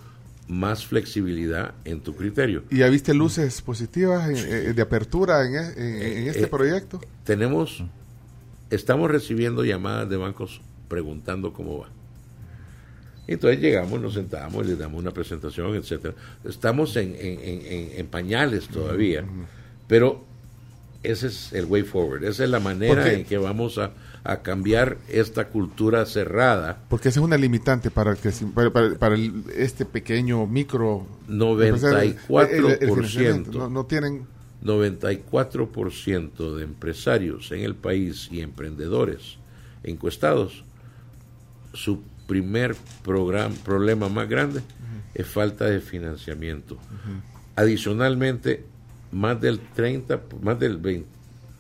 más flexibilidad en tu criterio. ¿Y ya viste luces positivas en- eh, de apertura en, e- en- en este eh, proyecto? Tenemos, estamos recibiendo llamadas de bancos preguntando cómo va. Entonces llegamos, nos sentamos, les damos una presentación, etcétera. Estamos en, en- en- en- en pañales todavía, pero ese es el way forward, esa es la manera en que vamos a, a cambiar esta cultura cerrada. Porque esa es una limitante para, el creci- para, para- para el- este pequeño micro... 94%. No, no tienen... 94% de empresarios en el país y emprendedores encuestados, su primer programa, problema más grande es falta de financiamiento. Adicionalmente, más del 30, más del 20,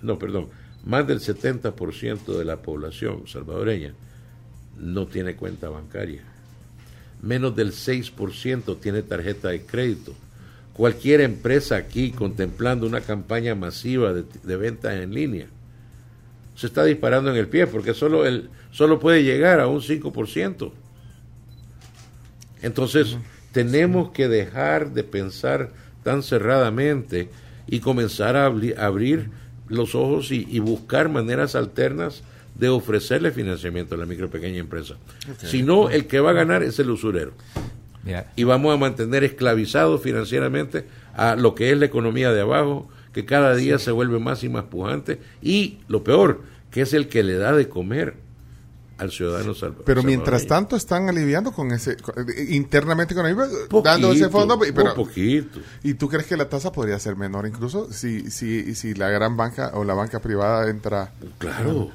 no, perdón, más del 70% de la población salvadoreña no tiene cuenta bancaria. Menos del 6% tiene tarjeta de crédito. Cualquier empresa aquí contemplando una campaña masiva de, de ventas en línea se está disparando en el pie porque solo, el, solo puede llegar a un 5%. Entonces, tenemos que dejar de pensar tan cerradamente y comenzar a abri- abrir los ojos y, y buscar maneras alternas de ofrecerle financiamiento a la micro y pequeña empresa. Si no, el que va a ganar es el usurero. Y vamos a mantener esclavizados financieramente a lo que es la economía de abajo, que cada día se vuelve más y más pujante, y lo peor, que es el que le da de comer al ciudadano. Pero mientras tanto están aliviando con ese... con- eh, internamente con el dando ese Poquito, fondo. Pero, un poquito. ¿Y tú crees que la tasa podría ser menor incluso si, si, si la gran banca o la banca privada entra... Claro.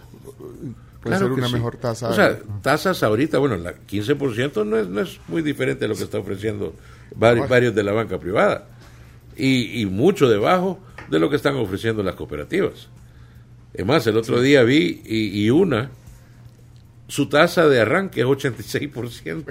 Puede Claro ser una sí. mejor tasa. O sea, tasas ahorita, bueno, la 15% no es, no es muy diferente de lo que está ofreciendo vari- varios de la banca privada. Y, y mucho debajo de lo que están ofreciendo las cooperativas. Es más, el otro día vi y, y una, su tasa de arranque es 86%.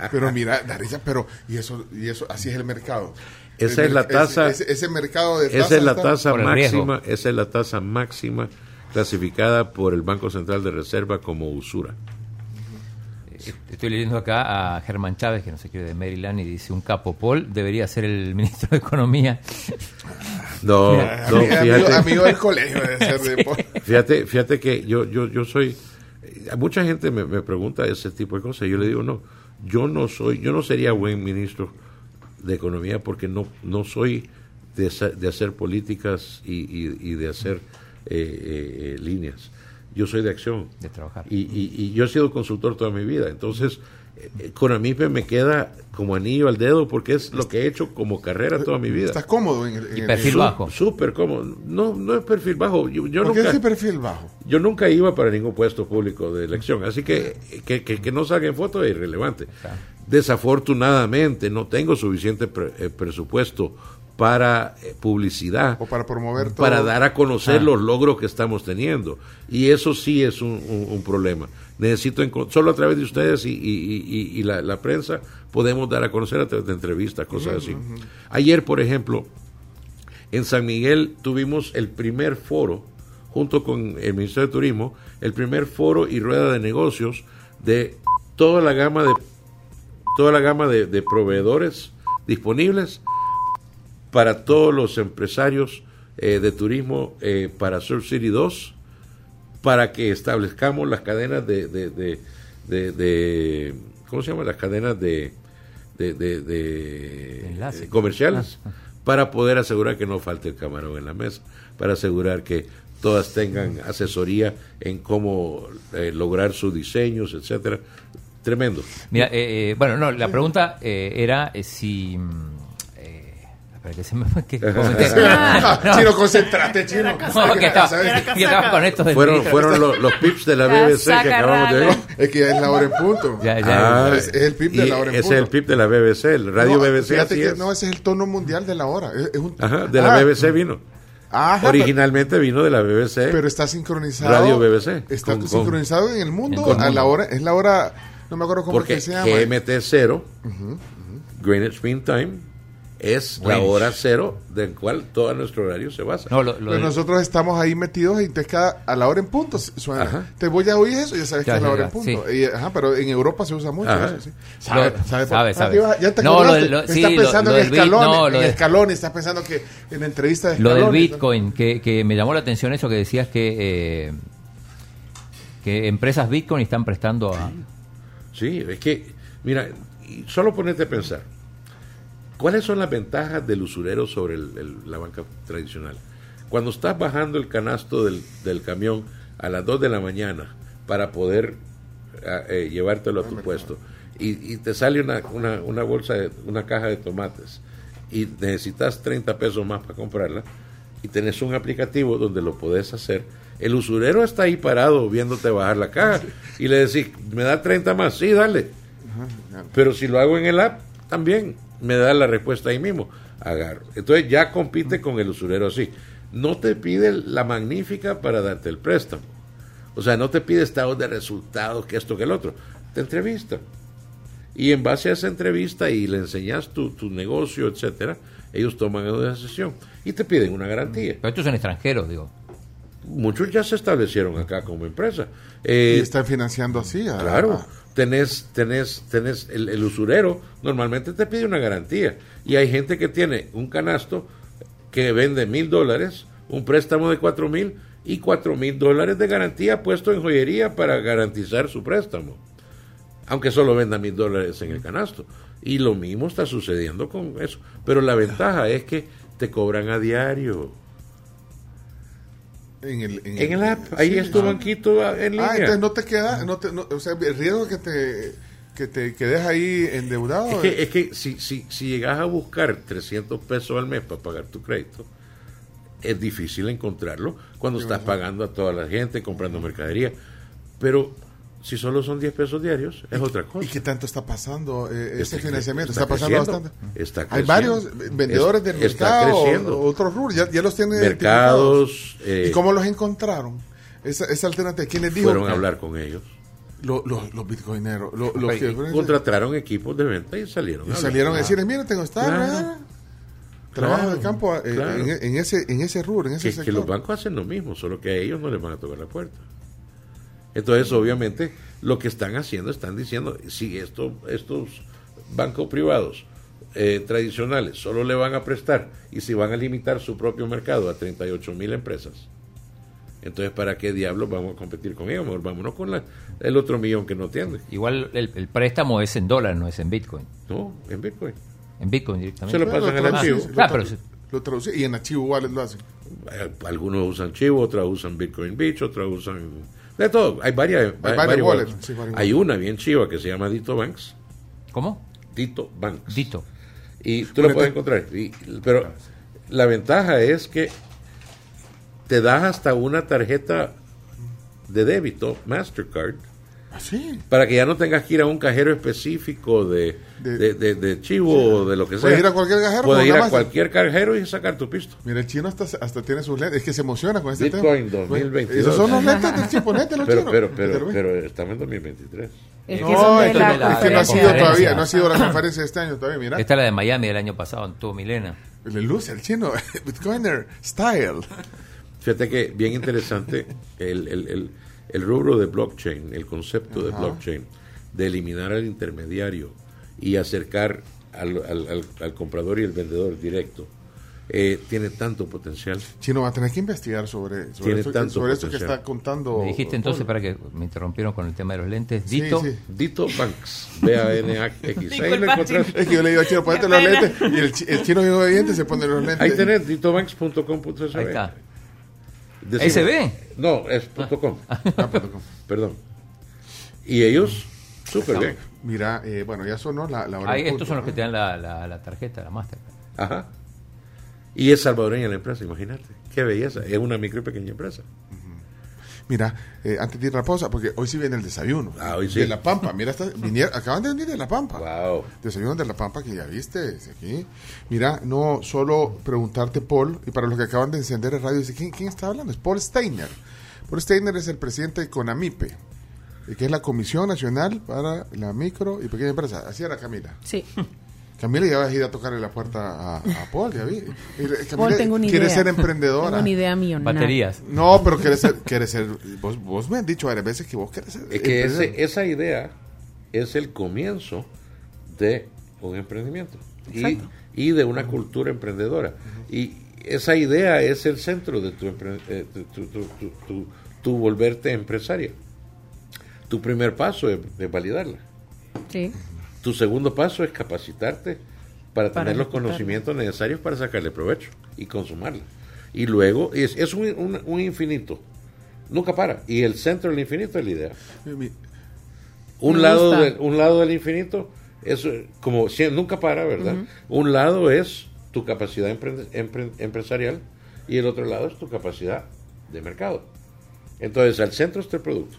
[laughs] Pero mira, Darisa, pero y eso y eso así es el mercado. Esa El es la tasa- Ese, mercado de Esa es la tasa máxima, esa es la tasa máxima clasificada por el Banco Central de Reserva como usura. estoy leyendo acá a Germán Chávez, que no sé qué, de Maryland, y dice, un capo Paul debería ser el ministro de Economía. No, [laughs] no, Amigo, fíjate. amigo del colegio debe ser de- Fíjate, fíjate que yo, yo, yo soy, eh, mucha gente me, me pregunta ese tipo de cosas. Yo le digo, no, yo no soy, yo no sería buen ministro de economía porque no, no soy de, de hacer políticas y, y- y de hacer eh, eh, eh, líneas. Yo soy de acción. De trabajar. Y, y- yo he sido consultor toda mi vida. Entonces, eh, Conamipe me queda como anillo al dedo porque es lo que he hecho como carrera toda mi vida. Estás cómodo en el, en Y el- perfil bajo. Súper cómodo. No, no es perfil bajo. Yo, yo ¿Por qué nunca, ese perfil bajo? yo nunca iba para ningún puesto público de elección. Así que que, que- que no salga en foto es irrelevante. Desafortunadamente no tengo suficiente pre- eh, presupuesto para eh, publicidad O para promover todo. para dar a conocer Ah. los logros que estamos teniendo. Y eso sí es un, un- un problema. Necesito, solo a través de ustedes y, y- y- y la, la prensa, podemos dar a conocer a través de entrevistas, cosas así. Ayer, por ejemplo, en San Miguel tuvimos el primer foro, junto con el Ministerio de Turismo, el primer foro y rueda de negocios de toda la gama de toda la gama de, de proveedores disponibles para todos los empresarios eh, de turismo eh, para Surf City 2, para que establezcamos las cadenas de, de, de, de- de- ¿cómo se llama? Las cadenas de, de, eh, comerciales, para poder asegurar que no falte el camarón en la mesa, para asegurar que todas tengan asesoría en cómo eh, lograr sus diseños, etcétera. Tremendo. Mira, eh, eh, bueno, no, la pregunta eh, era si... espera, que se me fue que [laughs] comenté. No, Chino, concentrate, chino. no, que estaba, con del Fueron, fueron los, los pips de la BBC que acabamos de ver. Es que ya es la hora en punto. Ya, ya. Ah, es, es el pip de la hora en ese punto. es el pip de la BBC, el radio no, BBC. Fíjate así que es. no, ese es el tono mundial de la hora. Es, es un, Ajá, de la Ah, BBC vino. ajá, Originalmente vino de la BBC. Pero, pero está sincronizado. Radio BBC, Está con- con- sincronizado en el mundo. con a la hora, es la hora, no me acuerdo cómo es porque que se llama. GMT0, Greenwich Mean Time, es la hora cero del cual todo nuestro horario se basa. No, lo, lo Pero de- nosotros estamos ahí metidos y entonces cada, a la hora en punto suena. Ajá. Te voy a oír eso y ya sabes Ya, que es la hora ya, en punto. sí. Y, ajá, pero en Europa se usa mucho Ajá. eso, sí. Lo- Sabe, sabe, sabe, sabe. Ah, Ya te No, lo lo- estás sí, lo- pensando lo en no, en lo y estás pensando que en la entrevista de Lo del. Bitcoin, que, que me llamó la atención eso que decías que, eh, que empresas Bitcoin están prestando a... Sí, es que, mira, solo ponerte a pensar, ¿cuáles son las ventajas del usurero sobre el- el- la banca tradicional? Cuando estás bajando el canasto del, del camión a las 2 de la mañana para poder ah, eh, llevártelo a tu puesto y, y te sale una, una, una bolsa, de, una caja de tomates y necesitas 30 pesos más para comprarla y tenés un aplicativo donde lo podés hacer, el usurero está ahí parado viéndote bajar la caja y le decís, ¿me da 30 más? Sí, dale. Pero si lo hago en el app, también me da la respuesta ahí mismo. Agarro. Entonces ya compite con el usurero así. No te pide la magnífica para darte el préstamo. O sea, no te pide estados de resultados, que esto, que el otro. Te entrevista. Y en base a esa entrevista y le enseñas tu, tu negocio, etcétera, ellos toman una decisión y te piden una garantía. Pero estos son extranjeros, digo. Muchos ya se establecieron acá como empresa. Y Eh, están financiando así. a- Claro, a- tenés, tenés, tenés, el, el usurero normalmente te pide una garantía. Y hay gente que tiene un canasto que vende mil dólares, un préstamo de cuatro mil y cuatro mil dólares de garantía puesto en joyería para garantizar su préstamo. Aunque solo venda mil dólares en el canasto. Y lo mismo está sucediendo con eso. Pero la ventaja es que te cobran a diario. En el, En el app, ahí sí, es tu ah. banquito ah, en línea. Ah, entonces no te queda, no te, no- o sea, el riesgo que te, que te quedes ahí endeudado. Es que, es que si, si, si llegas a buscar 300 pesos al mes para pagar tu crédito, es difícil encontrarlo cuando estás pagando a toda la gente, comprando mercadería. Pero si solo son 10 pesos diarios, es otra cosa. ¿Y qué tanto está pasando eh, cre- financiamiento? está Está, pasando bastante. está Hay varios vendedores del Es- está mercado, creciendo. o- otros rubros, ya, ya los tienen Mercados, eh, ¿Y cómo los encontraron? Esa, esa alternativa, ¿quién les dijo? Fueron a hablar con ellos. Lo- los, los bitcoineros. lo- los Ok, que- Contrataron equipos de venta y salieron. y salieron a decirles, mira, tengo esta Claro. trabajo Claro, de campo eh, claro. en, en ese en ese rubro, en ese que, que sector. los bancos hacen lo mismo, solo que a ellos no les van a tocar la puerta. Entonces, obviamente, lo que están haciendo, están diciendo, si esto, estos bancos privados eh, tradicionales solo le van a prestar y si van a limitar su propio mercado a 38 mil empresas, entonces, ¿para qué diablos vamos a competir con ellos? Mejor vámonos con la, el otro millón que no tiene. Igual el, el préstamo es en dólares, no es en Bitcoin. No, en Bitcoin. En Bitcoin directamente. Se lo pasan al archivo. Ah, pero lo y en archivo wallet lo hacen. Eh, Algunos usan Chivo, otros usan Bitcoin Beach, otros usan De todo, hay varias. va- varias varias wallets, wallets. sí, varias hay una bien chiva que se llama Dito Banks. ¿Cómo? Dito Banks. Dito. Y tú lo Bueno, puedes te- encontrar. Y- pero la ventaja es que te das hasta una tarjeta de débito, Mastercard, Así. para que ya no tengas que ir a un cajero específico de, De- de, de- de chivo o de lo que sea. Puedes ir a cualquier cajero Puedes ir a cualquier cajero y sacar tu pisto. Mira, el chino hasta, hasta tiene sus lentes. Es que se emociona con este Bitcoin tema. 2022. Esos son los lentes del chiponete, los Pero, chinos. pero, ¿Te pero, pero estamos en 2023. Es que No, esto la es de la- es que no ha sido todavía, no ha sido la conferencia de este año todavía, mira. Esta es la de Miami del año pasado, tuvo Milena. Le luce el chino, [laughs] Bitcoiner style. Fíjate que bien interesante el, el, el, el rubro de blockchain, el concepto de blockchain, de eliminar al intermediario y acercar al, al, al- al comprador y el vendedor directo, eh, tiene tanto potencial. Chino va a tener que investigar sobre, sobre, Tiene esto, tanto sobre esto que potencial. está contando. Me dijiste entonces Paul. para que me interrumpieron con el tema de los lentes. Dito. sí. Dito Banks, B-A-N-A-X. Ahí lo encontrás. Es que yo le digo al chino, ponete los lentes. Y el, el chino bien obediente se pone los lentes. Ahí tenés ditobanks.com.sb. Ahí está. ¿SB? No, es punto .com. [laughs] Ah, punto com. Perdón. Y ellos, súper bien. Mira, eh, bueno, ya sonó la, la hora. Ahí, del estos son los que te dan la, la, la tarjeta, la Mastercard. Ajá. Y es salvadoreña la empresa, imagínate. Qué belleza. Es una micro y pequeña empresa. Mira, eh, antes de ir a la pausa, porque hoy sí viene el desayuno. Ah, hoy sí. De La Pampa. Mira, está, vinier- acaban de venir de La Pampa. Wow. Desayuno de La Pampa que ya viste aquí. Mira, no solo preguntarte, Paul, y para los que acaban de encender el radio, dice, ¿quién, quién está hablando? Es Paul Steiner. Paul Steiner es el presidente de CONAMIPE, eh, que es la Comisión Nacional para la Micro y Pequeña Empresa. Así era Camila. Sí. [laughs] Camila ya va a ir a tocarle la puerta a, a Paul, ya vi. Camila Paul, tengo una idea. quiere ser emprendedora. Tengo una idea millonaria. Baterías. No, pero quiere ser, quiere ser, vos, vos me has dicho varias veces que vos querés ser Es que ese, esa idea es el comienzo de un emprendimiento y, y de una cultura emprendedora. Y esa idea es el centro de tu, eh, tu, tu- tu- tu- tu- tu volverte empresaria. Tu primer paso es, es validarla. Sí. Tu segundo paso es capacitarte para, Para tener los conocimientos necesarios para sacarle provecho y consumarla. Y luego es, es un, un- un infinito. Nunca para. Y el centro del infinito es la idea. Un Me lado, gusta. del, un lado del infinito es eh, como si- nunca para, ¿verdad? Un lado es tu capacidad empre- empre- empresarial y el otro lado es tu capacidad de mercado. Entonces, al centro está el producto.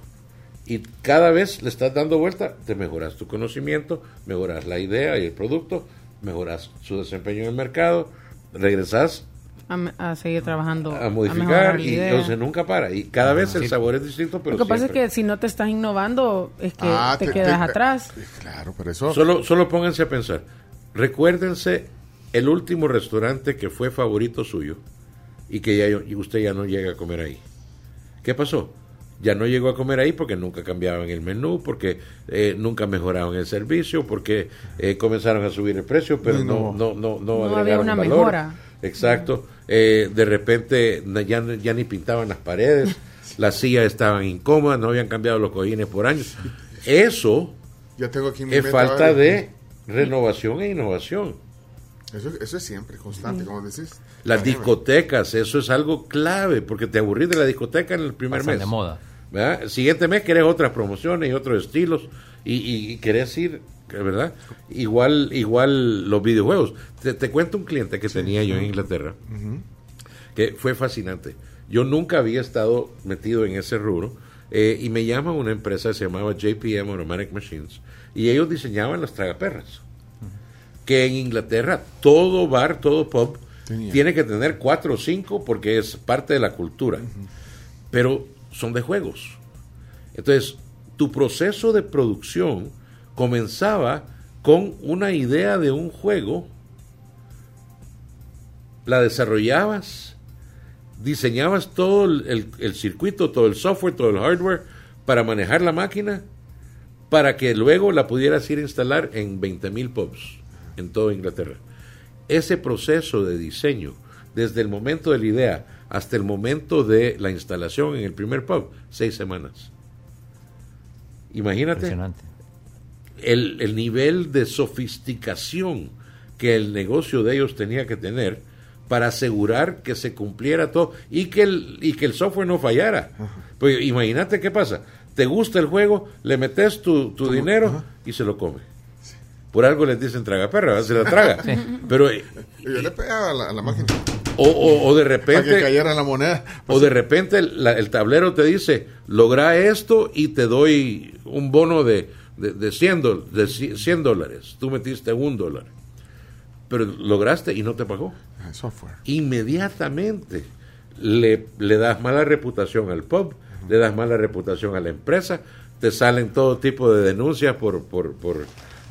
Y cada vez le estás dando vuelta, te mejoras tu conocimiento, mejoras la idea y el producto, mejoras su desempeño en el mercado, regresas A, a seguir trabajando. a modificar y idea. entonces nunca para. Y cada vez el sabor es distinto, pero Lo que pasa es que si no te estás innovando, es que Ah, te, te- quedas te- atrás. Claro, por eso. Solo, solo pónganse a pensar. Recuérdense el último restaurante que fue favorito suyo y que ya, y usted ya no llega a comer ahí. ¿Qué pasó? Ya no llegó a comer ahí porque nunca cambiaban el menú, porque eh, nunca mejoraban el servicio, porque eh, comenzaron a subir el precio, pero no, no- no, no, no, agregaron una valor. mejora. Exacto. Eh, de repente ya, ya ni pintaban las paredes, [laughs] las sillas estaban incómodas, no habían cambiado los cojines por años. Eso Ya tengo aquí mi es meta, falta ¿vale? de renovación e innovación. Eso, eso es siempre, constante, como decís. Las discotecas, eso es algo clave, porque te aburrís de la discoteca en el primer Pasan mes. de moda. ¿Verdad? El siguiente mes querés otras promociones y otros estilos y, y- y querés ir, ¿verdad? Igual, igual los videojuegos. Te, te cuento un cliente que tenía yo en Inglaterra, que fue fascinante. Yo nunca había estado metido en ese rubro eh, y me llama una empresa que se llamaba JPM Automatic Machines y ellos diseñaban las tragaperras. Que en Inglaterra todo bar, todo pub Tenía. tiene que tener cuatro o cinco porque es parte de la cultura. Pero son de juegos. Entonces, tu proceso de producción comenzaba con una idea de un juego, la desarrollabas, diseñabas todo el, circuito, todo el software, todo el hardware para manejar la máquina, para que luego la pudieras ir a instalar en 20.000 pubs en toda Inglaterra. Ese proceso de diseño, desde el momento de la idea hasta el momento de la instalación en el primer pub, seis semanas. Imagínate Impresionante. el, el nivel de sofisticación que el negocio de ellos tenía que tener para asegurar que se cumpliera todo y que el, y que el software no fallara. Pues imagínate qué pasa. Te gusta el juego, le metes tu, tu dinero y se lo come. Por algo les dicen traga perra, se la traga. [laughs] Pero, Y yo le pegaba a la, a la máquina o, o- o de para que repente, cayera la moneda. o de repente el, la- el tablero te dice, logra esto y te doy un bono de, de, de 100, dol- de ci- 100 dólares. Tú metiste un dólar. Pero lograste y no te pagó. Ah, Software. Inmediatamente le, le das mala reputación al pub, le das mala reputación a la empresa, te salen todo tipo de denuncias por, por, por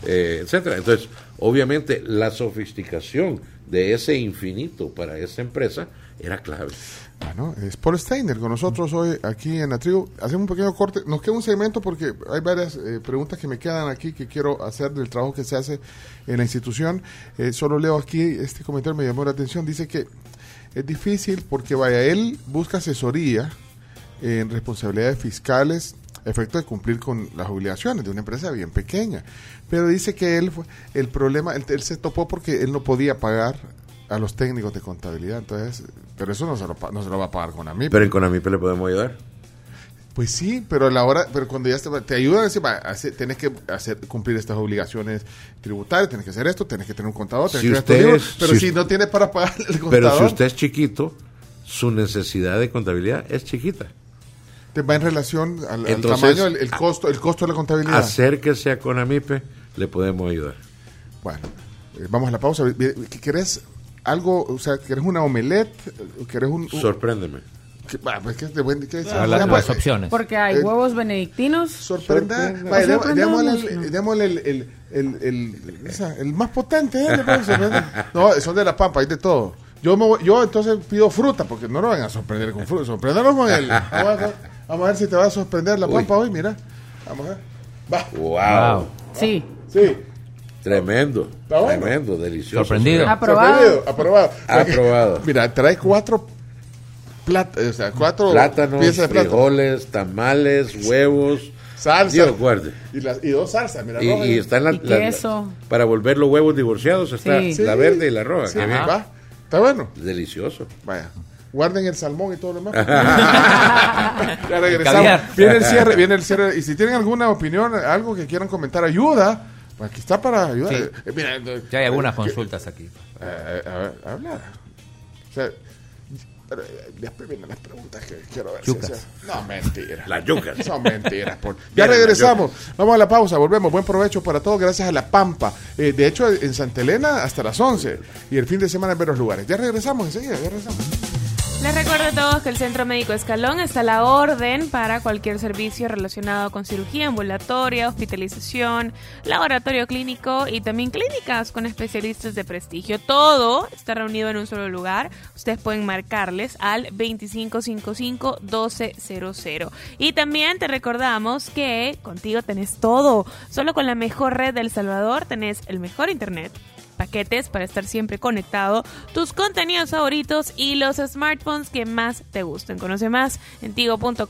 eh, etcétera. Entonces, obviamente, la sofisticación de ese infinito para esa empresa era clave. Bueno, es Paul Steiner con nosotros hoy aquí en la tribu. Hacemos un pequeño corte. Nos queda un segmento porque hay varias eh, preguntas que me quedan aquí que quiero hacer del trabajo que se hace en la institución. Eh, solo leo aquí, este comentario me llamó la atención. Dice que es difícil porque, vaya, él busca asesoría en responsabilidades fiscales efecto de cumplir con las obligaciones de una empresa bien pequeña. Pero dice que él, fue- el problema, él, él se topó porque él no podía pagar a los técnicos de contabilidad. Entonces, pero eso no se lo, no se lo va a pagar con a mí. Pero en Conamipe le podemos ayudar. Pues sí, pero a la hora, pero cuando ya te, te ayudan decir, va, hace- tenés que hacer cumplir estas obligaciones tributarias, tenés que hacer esto, tenés que tener un contador, tenés Si que tener estos usted libros, es- pero si si, usted- no tiene para pagar el contador, Pero si usted es chiquito, su necesidad de contabilidad es chiquita. Te va en relación al, tamaño, el, el costo, el costo de la contabilidad. Acérquese a Conamipe, le podemos ayudar. Bueno, eh, vamos a la pausa. ¿Querés algo, o sea, querés una omelette? ¿Querés un...? un- Sorpréndeme. pues, ¿qué te voy- qué- A las, las opciones. Porque hay Eh, huevos benedictinos. Sorprenda. Démosle, el, el, el, el, el- esa- el más potente. ¿eh? No, son de la pampa, hay de todo. Yo, me voy- yo entonces pido fruta, porque no lo van a sorprender con fruta. Sorprendernos con el... [laughs] Vamos a, ver, si te va a sorprender la Uy. pampa hoy, mira. Vamos a ver. Va. Wow. Wow. Sí. Sí. Tremendo. Bueno. Tremendo, delicioso. Sorprendido. Aprobado. Sorprendido, aprobado. Aprobado. Mira, trae cuatro plat, o sea, cuatro Plátanos, piezas de plátano. frijoles, tamales, huevos. Salsa. Dios guarde. Y, dos salsas, mira. Y, roja y están la, Y la- queso. para volver los huevos divorciados está Sí. la verde y la roja. Sí, Qué bien. va. Está bueno. Delicioso. Vaya. Guarden el salmón y todo lo demás. [laughs] [laughs] ya regresamos. Viene el cierre, viene el cierre. Y si tienen alguna opinión, algo que quieran comentar, ayuda. pues aquí está para ayudar. Sí. Eh, mira, eh, Ya hay algunas eh, consultas aquí. eh, a ver, habla. O sea, después vienen las preguntas que quiero ver. si- Yucas. si- no, mentira. Las yucas. Son mentiras. Paul. [laughs] Ya Vienen las regresamos. Vamos a la pausa. Volvemos. Buen provecho para todos. Gracias a La Pampa. Eh, de hecho, en Santa Elena hasta las 11. Y el fin de semana en varios lugares. Ya regresamos enseguida. Ya regresamos. Les recuerdo a todos que el Centro Médico Escalón está a la orden para cualquier servicio relacionado con cirugía ambulatoria, hospitalización, laboratorio clínico y también clínicas con especialistas de prestigio. Todo está reunido en un solo lugar. Ustedes pueden marcarles al 2555-1200. Y también te recordamos que contigo tenés todo. Solo con la mejor red del Salvador tenés el mejor internet paquetes para estar siempre conectado, tus contenidos favoritos y los smartphones que más te gusten. Conoce más en tigo.com.sb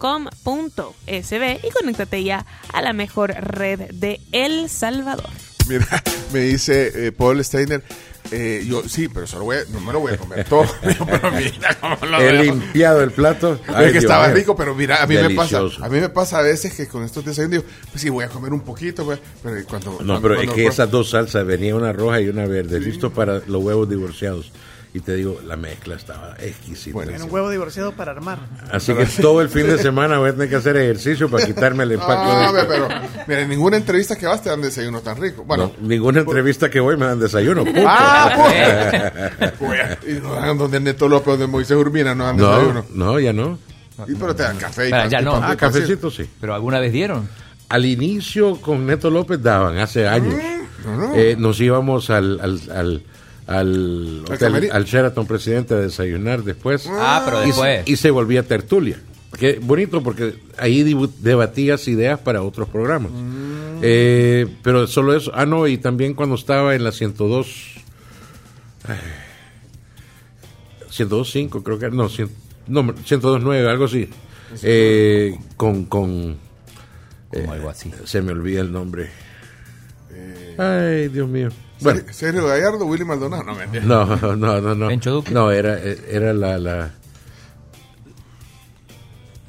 y conéctate ya a la mejor red de El Salvador. Mira, me dice eh, Paul Steiner. Eh, yo sí, pero solo voy a- no me lo voy a comer todo. [laughs] pero mira cómo lo He veo. limpiado el plato. Es Ay, que Dios estaba rico, pero mira, a mí me pasa, a mí me pasa a veces que con estos desayunos digo, pues sí, voy a comer un poquito, güey, pero cuando No, cuando- pero cuando- es que esas dos salsas, venía una roja y una verde, listo para los huevos divorciados. Y te digo, la mezcla estaba exquisita. Bueno, En un huevo divorciado para armar. Así que todo el fin de semana voy a tener que hacer ejercicio para quitarme el impacto. No, de- hombre, pero mira, en ninguna entrevista que vas te dan desayuno tan rico. Bueno, No, ninguna entrevista que voy me dan desayuno. punto. ah, pues. Güey, [laughs] y no dan donde Neto López, donde Moisés Urbina no dan no, desayuno. no, ya no. Y pero te dan café y pan- ya y no. pan- Ah, cafecito sí. ¿Pero alguna vez dieron? Al inicio con Neto López daban, hace años. Eh, nos íbamos al, al, al, al, hotel- al Sheraton Presidente a desayunar después. Ah, pero Y- después. Y, se volvía tertulia. Qué bonito porque ahí debatías ideas para otros programas. Eh, pero solo eso. Ah, no, y también cuando estaba en la 102. ay, 102.5 creo que era, no, 100 no 102.9, algo así. Eh, con, con Como algo así. se me olvida el nombre. Eh, Ay, Dios mío. Bueno, Sergio- Gallardo, Willy Maldonado. No, mentira. no, [laughs] no, no, no. Bencho Duque. No, era, era la, la,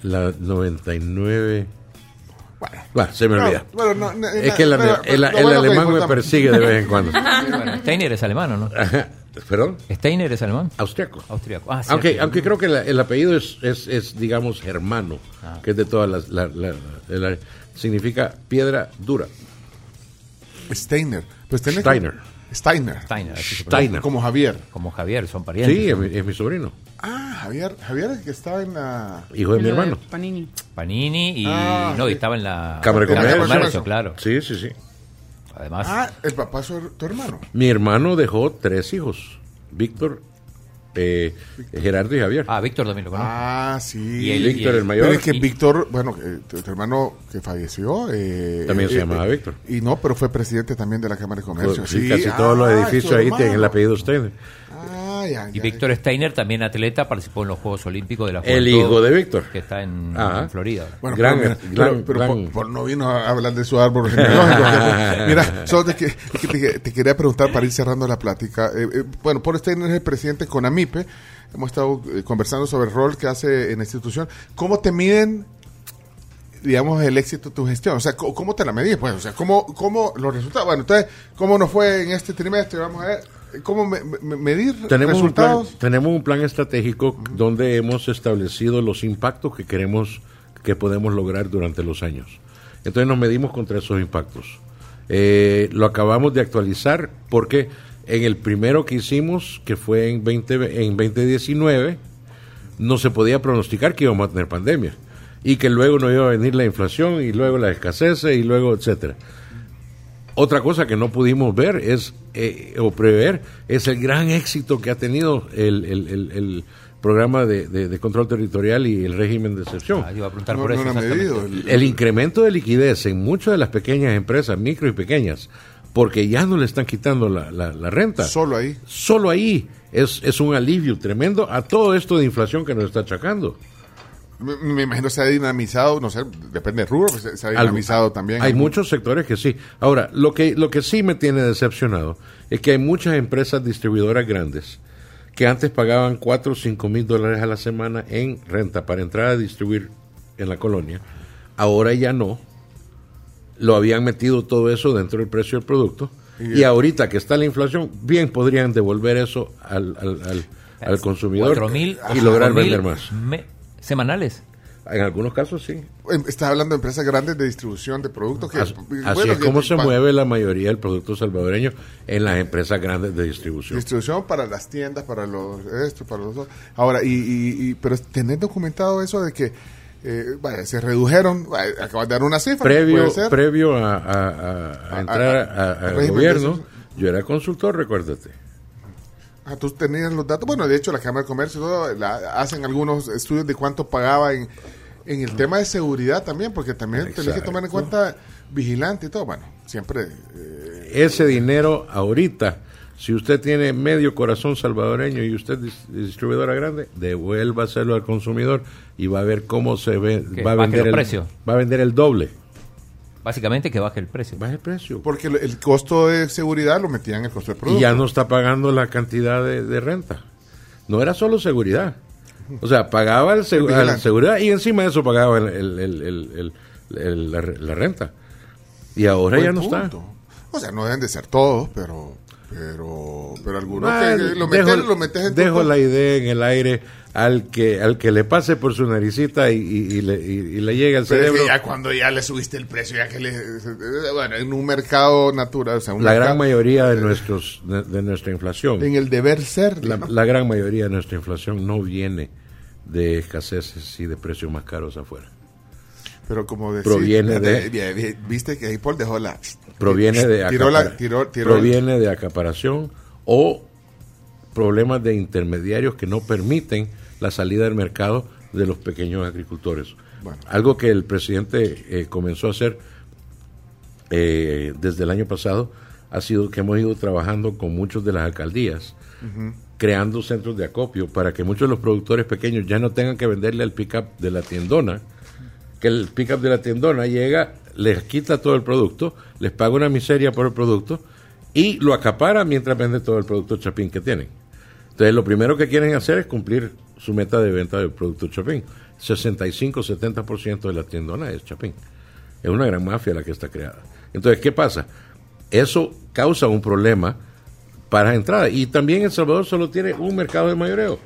la 99. Bueno. Bueno, se me No, olvida. bueno, no, no, Es que el, pero- el- el lo bueno que alemán me persigue de vez en cuando. [laughs] Bueno, [laughs] Steiner es alemán, ¿o ¿no? Perdón, Steiner es alemán. austriaco. Austriaco. Ah, Aunque, aunque creo que la- el apellido es, es, es, digamos, germano, Ah. que es de todas las. la- la- la- significa piedra dura. Steiner. Pues tenés Steiner. Steiner. Steiner, pronuncia. Steiner. Como Javier. Como Javier, son parientes. Sí, es mi, es mi sobrino, Ah, Javier. Javier es el que estaba en la. hijo de mi hermano. Panini. Panini y Ah, no, y sí. estaba en la Cámara de Cámara Comercio. claro. Sí, sí, sí. Además, Ah, el papá es tu hermano. Mi hermano dejó tres hijos: Víctor, eh, Gerardo y Javier. ah, Víctor también lo conozco. Ah, sí. Y el- Víctor, el mayor. Pero es que y- Víctor, bueno, eh, tu, tu hermano que falleció. eh, También se eh, llamaba eh, Víctor. Y no, pero fue presidente también de la Cámara de Comercio. Sí, sí, casi ah, todos los edificios ahí tienen el apellido Steiner. Ah, ya, y ya, Víctor Steiner, también atleta, participó en los Juegos Olímpicos de la El Juventud, hijo de Víctor. Que está en, en Florida. Bueno, Gran- pero, mira, gran- pero- pero gran- por, por no vino a hablar de su árbol [laughs] mira, solo que te, te quería preguntar para ir cerrando la plática. Eh, eh, bueno, Paul Steiner es el presidente con AMIPE. Hemos estado eh, conversando sobre el rol que hace en la institución. ¿Cómo te miden, digamos, el éxito de tu gestión? O sea, ¿cómo, cómo te la medís? Pues, o sea, ¿cómo, ¿cómo los resultados? Bueno, entonces, ¿cómo nos fue en este trimestre? Vamos a ver. ¿Cómo me- me- medir Tenemos un, plan, resultados? tenemos un plan estratégico donde hemos establecido los impactos que queremos que podemos lograr durante los años. Entonces nos medimos contra esos impactos. Eh, lo acabamos de actualizar porque en el primero que hicimos, que fue en, 20, en 2019, no se podía pronosticar que íbamos a tener pandemia y que luego no iba a venir la inflación y luego la escasez y luego etcétera. Otra cosa que no pudimos ver es eh, o prever es el gran éxito que ha tenido el, el- el- el programa de, de- de control territorial y el régimen de excepción. Ah, yo iba a preguntar No, por no eso. lo han exactamente. medido. El- El incremento de liquidez en muchas de las pequeñas empresas, micro y pequeñas, porque ya no le están quitando la, la- la renta. Solo ahí. Solo ahí es, es un alivio tremendo a todo esto de inflación que nos está achacando. Me, me imagino se ha dinamizado, no sé, depende del rubro, pues se, se ha Algo- dinamizado también. Hay muchos sectores que sí. Ahora, lo que, lo que sí me tiene decepcionado es que hay muchas empresas distribuidoras grandes que antes pagaban 4 o 5 mil dólares a la semana en renta para entrar a distribuir en la colonia. Ahora ya no. Lo habían metido todo eso dentro del precio del producto. Y, ahorita que está la inflación, bien podrían devolver eso al, al, al- al consumidor Cuatro mil, y lograr vender más. me- semanales. En algunos casos sí. Em, Estás hablando de empresas grandes de distribución de productos que... Así, bueno, así es como se mueve la mayoría del producto salvadoreño en las empresas grandes de distribución. Distribución para las tiendas, para los... Esto, para los... Ahora, y, y, y- pero tenés documentado eso de que eh, vaya, se redujeron, vaya, acabas de dar una cifra. Previo, puede ser. previo a, a- a- a A- entrar al gobierno, yo era consultor, recuérdate. Ah, tú tenías los datos. Bueno, de hecho, la Cámara de Comercio y todo, la- hacen algunos estudios de cuánto pagaba en, en el tema de seguridad también, porque también tenés que tomar en cuenta vigilante y todo. Bueno, siempre... eh, Ese dinero ahorita, si usted tiene medio corazón salvadoreño y usted es distribuidora grande, devuélvaselo al consumidor y va a ver cómo se ve, a vender el va a vender el doble. Básicamente que baje el precio. Baja el precio. porque el costo de seguridad lo metían en el costo del producto. y ya no está pagando la cantidad de, de renta. No era solo seguridad. O sea, pagaba el la seguridad y encima de eso pagaba el- el- el- el- el- el- la, re- la renta. Y ahora Buen ya no punto. está. O sea, no deben de ser todos, pero pero pero algunos Ah, que lo dejo, metes, lo metes en dejo la idea en el aire al que al que le pase por su naricita y, y- y le, y- le llegue al Pero es que cerebro. ya cuando ya le subiste el precio, ya que le... Bueno, en un mercado natural, o sea, un La gran mayoría de nuestros de, de nuestra inflación, En el deber ser. la, ¿no? la gran mayoría de nuestra inflación no viene de escaseces y de precios más caros afuera. Pero como decir, Proviene de- Viste que ahí Paul dejó la... proviene de Tiró la- tiró- proviene de acaparación o problemas de intermediarios que no permiten la salida del mercado de los pequeños agricultores. Bueno. Algo que el presidente eh, comenzó a hacer eh, desde el año pasado ha sido que hemos ido trabajando con muchos de las alcaldías, creando centros de acopio para que muchos de los productores pequeños ya no tengan que venderle al pickup de la tiendona, que el pickup de la tiendona llega, les quita todo el producto, les paga una miseria por el producto y lo acapara mientras vende todo el producto Chapín que tienen. Entonces, lo primero que quieren hacer es cumplir su meta de venta del producto Chapín. 65-70% de la tiendona es Chapín. Es una gran mafia la que está creada. Entonces, ¿qué pasa? Eso causa un problema para entrada. Y también El Salvador solo tiene un mercado de mayoreo.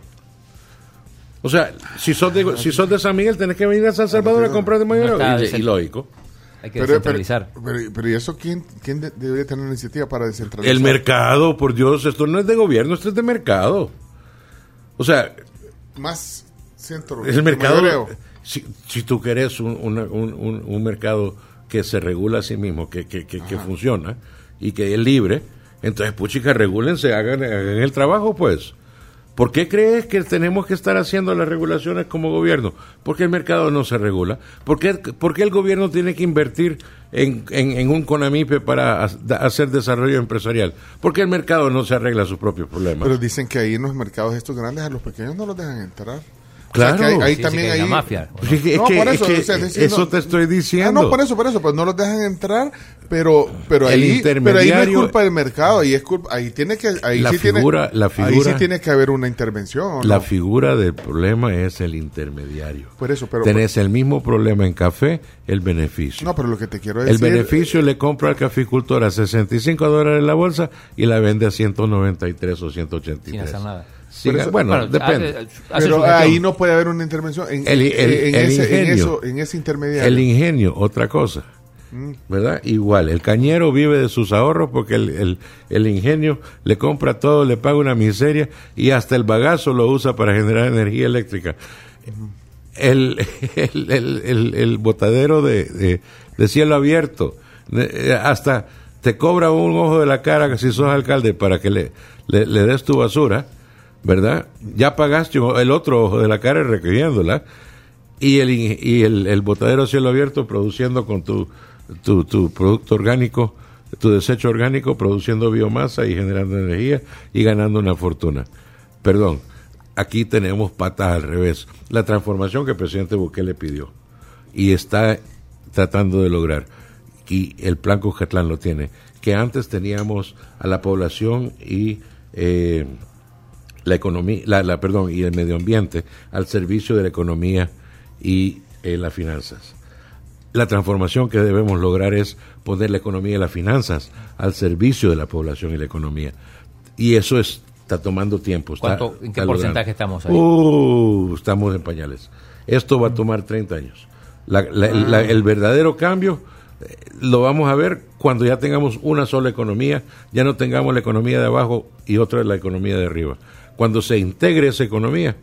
O sea, si sos de, si sos de San Miguel, tenés que venir a San Salvador a comprar de mayoreo. Y lógico. Hay que Pero, pero, descentralizar. pero, pero ¿y eso quién, quién de- debería tener una iniciativa para descentralizar? El mercado, por Dios, esto no es de gobierno, esto es de mercado. O sea, Más centro. el mercado, si, si tú querés un, una- un- un- un mercado que se regula a sí mismo, que, que, que, que funciona y que es libre, entonces, puchica, regúlense, hagan, hagan el trabajo, pues. ¿Por qué crees que tenemos que estar haciendo las regulaciones como gobierno? Porque el mercado no se regula. ¿Por qué, por qué el gobierno tiene que invertir en, en- en un CONAMIPE para hacer desarrollo empresarial? Porque el mercado no se arregla sus propios problemas. Pero dicen que ahí en los mercados estos grandes a los pequeños no los dejan entrar. O Claro. sea, que ahí, ahí Sí, sí, también que hay ahí... la mafia. Sí, es No, que- por es eso, que o sea, es eso no- te estoy Ah, diciendo. no, por eso, por eso, pues no los dejan entrar, pero pero El ahí pero ahí no es culpa del mercado, ahí es culpa, ahí tiene que ahí La sí figura- tiene la ahí figura- sí tiene que haber una intervención, ¿o La no? figura del problema es el intermediario. Por eso, pero Tenés el mismo problema en café, el beneficio. no, pero lo que te quiero el decir beneficio le compra al caficultor a 65 dólares la bolsa y la vende a 193 o 183. Sin hacer nada. Eso- bueno, Bueno, depende. hace- hace pero ahí no puede haber una intervención en, El- el- en, el ese, en, ingenio. eso, en ese intermediario. El ingenio, otra cosa. ¿Verdad? Igual, el cañero vive de sus ahorros porque el, el- el ingenio le compra todo, le paga una miseria y hasta el bagazo lo usa para generar energía eléctrica. El, el, el- el- el botadero de, de- de cielo abierto, eh, hasta te cobra un ojo de la cara si sos alcalde para que le, le, le des tu basura, ¿verdad? Ya pagaste el otro ojo de la cara recogiéndola y el, y el, el botadero cielo abierto produciendo con tu, tu, tu producto orgánico, tu desecho orgánico, produciendo biomasa y generando energía y ganando una fortuna. Perdón, aquí tenemos patas al revés. La transformación que el presidente Bukele pidió y está tratando de lograr, y el plan Cujatlán lo tiene, que antes teníamos a la población y eh, la economía, la, la- perdón, y el medio ambiente al servicio de la economía y eh, las finanzas. La transformación que debemos lograr es poner la economía y las finanzas al servicio de la población y la economía. Y eso es- está tomando tiempo. está- ¿Cuánto- en qué porcentaje logrando. estamos ahí? Uh, estamos en pañales. Esto va a tomar 30 años. La- la- la- el verdadero cambio eh, lo vamos a ver cuando ya tengamos una sola economía, ya no tengamos la economía de abajo y otra la economía de arriba. Cuando se integre esa economía,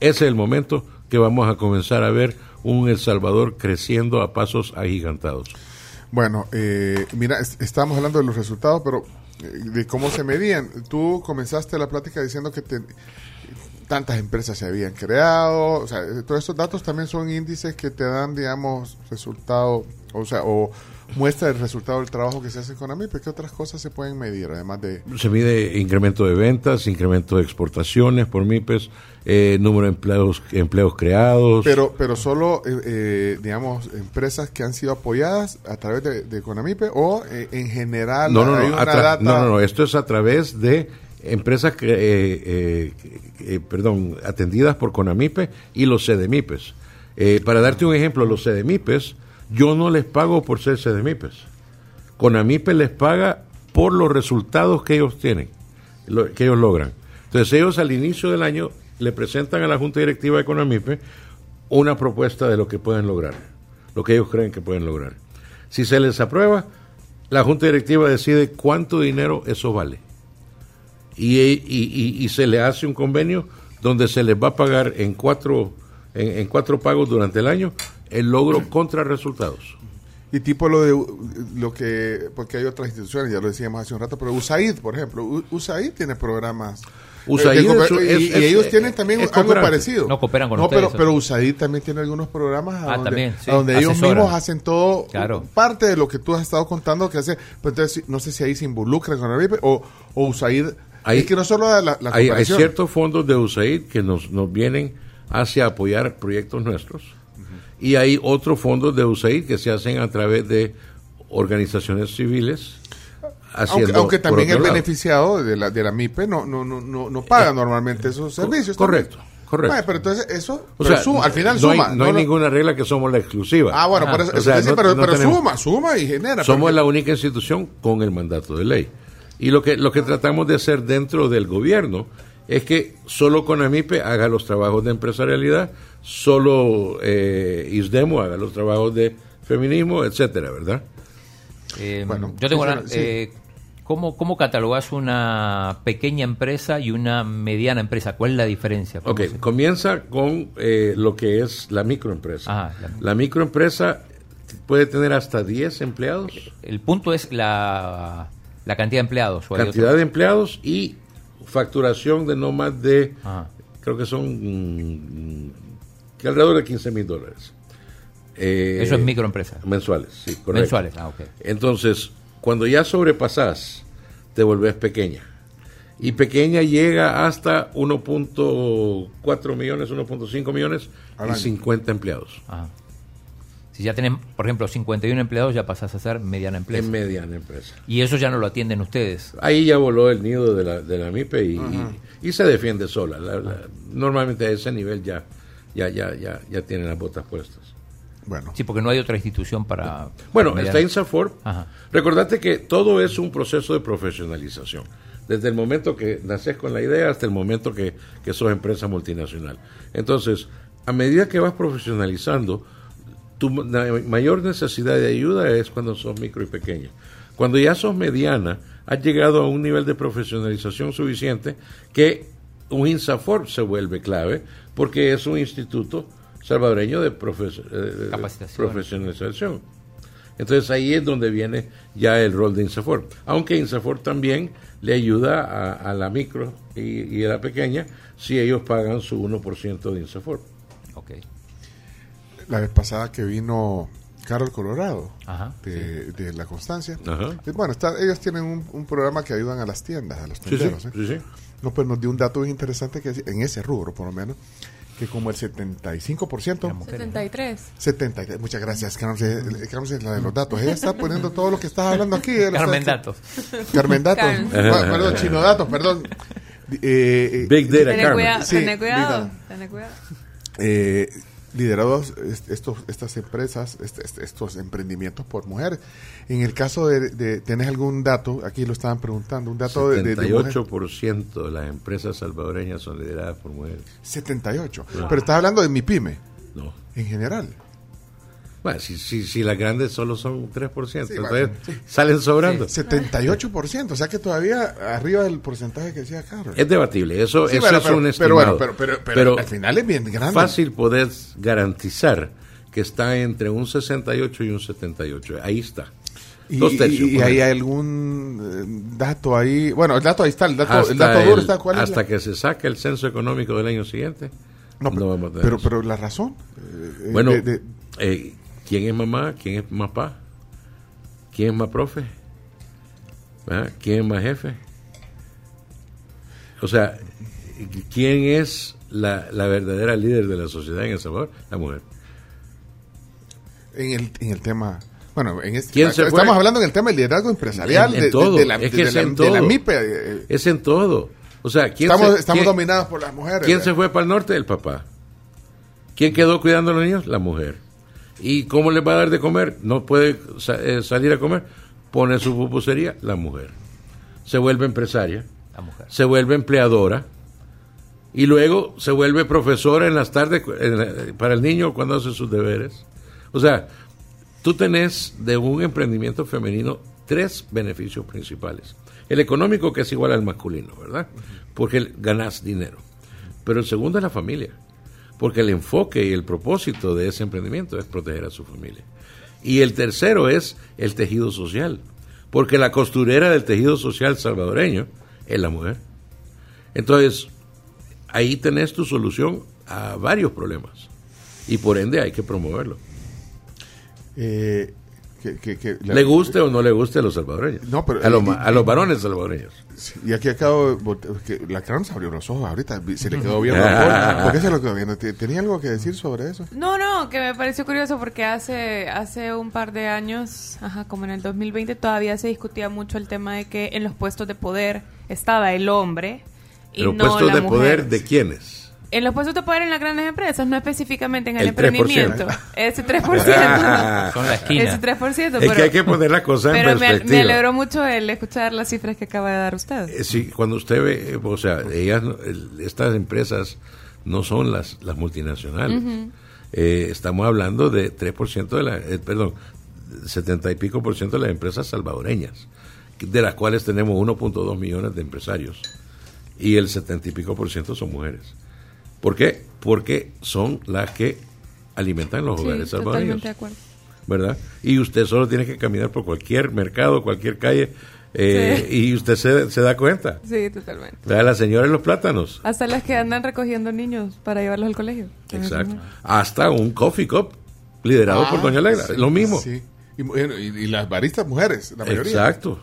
ese es el momento que vamos a comenzar a ver un El Salvador creciendo a pasos agigantados. Bueno, eh, mira, es- estábamos hablando de los resultados, pero eh, de cómo se medían. Tú comenzaste la plática diciendo que te- tantas empresas se habían creado, o sea, todos estos datos también son índices que te dan, digamos, resultado, o sea, o muestra el resultado del trabajo que se hace con AMIP. ¿Qué otras cosas se pueden medir, además de... Se mide incremento de ventas, incremento de exportaciones por MIPES, eh, número de empleos, empleos creados. Pero, pero solo, eh, eh, digamos, empresas que han sido apoyadas a través de, de Conamipe o eh, en general No, no, hay no, una data... no, no, no, esto es a través de empresas que, eh, perdón, atendidas por Conamipe y los CDMIPES. Eh, para darte un ejemplo, los CDMIPES, yo no les pago por ser CDMIPES. Conamipe les paga por los resultados que ellos tienen, lo- que ellos logran. Entonces ellos al inicio del año le presentan a la Junta Directiva de Conamipe una propuesta de lo que pueden lograr, lo que ellos creen que pueden lograr. Si se les aprueba, la Junta Directiva decide cuánto dinero eso vale. Y, y- se le hace un convenio donde se les va a pagar en cuatro, en cuatro pagos durante el año el logro contra resultados. Y tipo lo de lo que, porque hay otras instituciones, ya lo decíamos hace un rato, pero USAID, por ejemplo, USAID tiene programas. USAID eh, es- y, es- y es- ellos tienen también algo parecido. No cooperan con no, ustedes, pero, pero. USAID también tiene algunos programas Ah, donde, también, sí, a donde ellos mismos hacen todo, Claro. parte de lo que tú has estado contando que hace, pues entonces no sé si ahí se involucran con la RIPE o, o USAID. Hay- es que no solo la, la hay, ciertos fondos de USAID que nos, nos vienen hacia apoyar proyectos nuestros, Y hay otros fondos de USAID que se hacen a través de organizaciones civiles. Aunque, también el lado. beneficiado de la, de la MIPE no, no, no, no, no paga normalmente esos servicios. correcto, también. correcto. Vaya, pero entonces eso O pero sea, suma, al final no hay- suma. no hay lo- ninguna regla que somos la exclusiva. Ah, bueno, por eso, O eso sea, sí, no- pero, no pero tenemos- suma, suma y genera. Somos porque- la única institución con el mandato de ley. Y lo que, lo que tratamos de hacer dentro del gobierno es que solo Conamipe haga los trabajos de empresarialidad, solo eh, ISDEMO haga los trabajos de feminismo, etcétera, ¿verdad? Eh, Bueno, yo tengo una, sí. eh, ¿cómo, ¿Cómo catalogas una pequeña empresa y una mediana empresa? ¿Cuál es la diferencia? ¿Cómo Ok, se- comienza con eh, lo que es la microempresa. Ajá, la- la microempresa puede tener hasta 10 empleados. El punto es la, la cantidad de empleados. ¿o cantidad otro? de empleados y facturación de no más de, Ajá. creo que son que alrededor de 15 mil dólares. Eh, Eso es microempresa. Mensuales, sí, correcto. Mensuales, ah, ok. Entonces, cuando ya sobrepasas, te volvés pequeña. Y pequeña llega hasta 1.4 millones, 1.5 millones Al y año. 50 empleados. Ajá. Si ya tenés, por ejemplo, 51 empleados, ya pasás a ser mediana empresa. En mediana empresa. y eso ya no lo atienden ustedes. Ahí ya voló el nido de la, de la MIPE y, y- y se defiende sola. La- la- normalmente a ese nivel ya, ya, ya, ya, ya tienen las botas puestas. Bueno, Sí, porque no hay otra institución para... Bueno, para está Insafor. Ajá. Recordate que todo es un proceso de profesionalización. Desde el momento que naces con la idea hasta el momento que, que sos empresa multinacional. Entonces, a medida que vas profesionalizando, tu ma- mayor necesidad de ayuda es cuando sos micro y pequeña. Cuando ya sos mediana, has llegado a un nivel de profesionalización suficiente que un INSAFOR se vuelve clave porque es un instituto salvadoreño de, profe- eh, de profesionalización. Entonces ahí es donde viene ya el rol de INSAFOR. Aunque INSAFOR también le ayuda a, a la micro y, y a la pequeña si ellos pagan su 1% de INSAFOR. Ok. la vez pasada que vino Carol Colorado Ajá, de, de La Constancia. Ajá. eh, Bueno, está, ellos tienen un, un programa que ayudan a las tiendas, a los Sí, sí, tenderos. ¿eh? No, pues nos dio un dato bien interesante que en ese rubro, por lo menos, que como el 75%, 73. 70, muchas gracias, Carmen, eh, Carmen es la de los datos. Ella está [laughs] poniendo todo lo que estás hablando aquí. lo Carmen Datos. Carmen Datos. Carmen. Bueno, perdón, [laughs] Chino Datos, perdón. Eh, eh, Big Data Tené Carmen. cuidado, Sí, tené cuidado, tené cuidado. eh, liderados est- estos, estas empresas, est- est- estos emprendimientos por mujeres. En el caso de, de- ¿tenés algún dato? Aquí lo estaban preguntando, un dato de, de, de mujeres. 78% de las empresas salvadoreñas son lideradas por mujeres. 78. Pero estás hablando de mi pyme, No. en general. Bueno, si, si, si las grandes solo son 3%, Sí, entonces bueno, sí. salen sobrando. 78%, o sea que todavía arriba del porcentaje que decía Carlos. Es debatible, eso, Sí, eso bueno, es pero- un pero estimado. bueno, pero- pero- pero al final es bien grande. Fácil poder garantizar que está entre un 68 y un 78. Ahí está. Y, Dos tercios. y- y hay algún eh, dato ahí. Bueno, el dato ahí está, el dato, el hasta dato duro el- está. ¿Cuál es hasta la- que se saque el censo económico del año siguiente. No, pero, vamos a tener pero, pero la razón. eh, Bueno, de- de- eh, ¿quién es mamá? ¿Quién es papá? ¿Quién es más profe? ¿Ah? ¿Quién es más jefe? O sea, ¿quién es la, la verdadera líder de la sociedad en El Salvador? La mujer. en, el, en el tema. Bueno, en este, ¿Quién se estamos fue? hablando en el tema del liderazgo empresarial En- en de, de- todo. de la, Es que es la- en de la todo. MIPE. eh, Es en todo. O sea, ¿quién estamos se, estamos quién- dominados por las mujeres. ¿Quién ¿verdad? se fue para el norte? El papá. ¿Quién quedó cuidando a los niños? La mujer. ¿Y cómo les va a dar de comer? No puede eh, salir a comer. Pone su pupusería, la mujer. Se vuelve empresaria, La mujer. se vuelve empleadora y luego se vuelve profesora en las tardes en la- para el niño cuando hace sus deberes. O sea, tú tenés de un emprendimiento femenino tres beneficios principales. El económico, que es igual al masculino, ¿verdad? Porque ganas dinero. Pero el segundo es la familia. Porque el enfoque y el propósito de ese emprendimiento es proteger a su familia. Y el tercero es el tejido social. Porque la costurera del tejido social salvadoreño es la mujer. Entonces, ahí tenés tu solución a varios problemas. Y por ende hay que promoverlo. Eh, que, que- que la- Le guste o no le guste a los salvadoreños. No, pero- a, los, y- a los varones salvadoreños. Y aquí acabo que la se abrió los ojos ahorita, se le quedó [laughs] viendo. ¿Por qué se lo quedó viendo? ¿Te- ¿Tenía algo que decir sobre eso? No, no, que me pareció curioso porque hace hace un par de años, ajá, como en el 2020, todavía se discutía mucho el tema de que en los puestos de poder estaba el hombre y Pero no puestos la de mujer. poder de quiénes? En los puestos de poder en las grandes empresas, no específicamente en el, El 3%. emprendimiento. Ese 3%. [laughs] Son la esquina. Ese 3%. Es pero, que hay que poner la cosa en pero me, perspectiva. me alegró mucho el escuchar las cifras que acaba de dar usted. Eh, Sí, cuando usted ve, eh, o sea, ellas, el- estas empresas no son las, las multinacionales. Eh, estamos hablando de 3% de la, eh, perdón, 70 y pico por ciento de las empresas salvadoreñas, de las cuales tenemos 1.2 millones de empresarios. Y el 70 y pico por ciento son mujeres. ¿Por qué? Porque son las que alimentan los Sí, hogares salvadoreños. de acuerdo. ¿verdad? Y usted solo tiene que caminar por cualquier mercado, cualquier calle, eh, y usted se, se da cuenta. Sí, totalmente. La señora en los plátanos. Hasta las que andan recogiendo niños para llevarlos al colegio. Exacto. Hasta un coffee cup liderado por Doña Alegra. sí, lo mismo. Sí. Y, bueno, y- y las baristas mujeres, la mayoría. Exacto.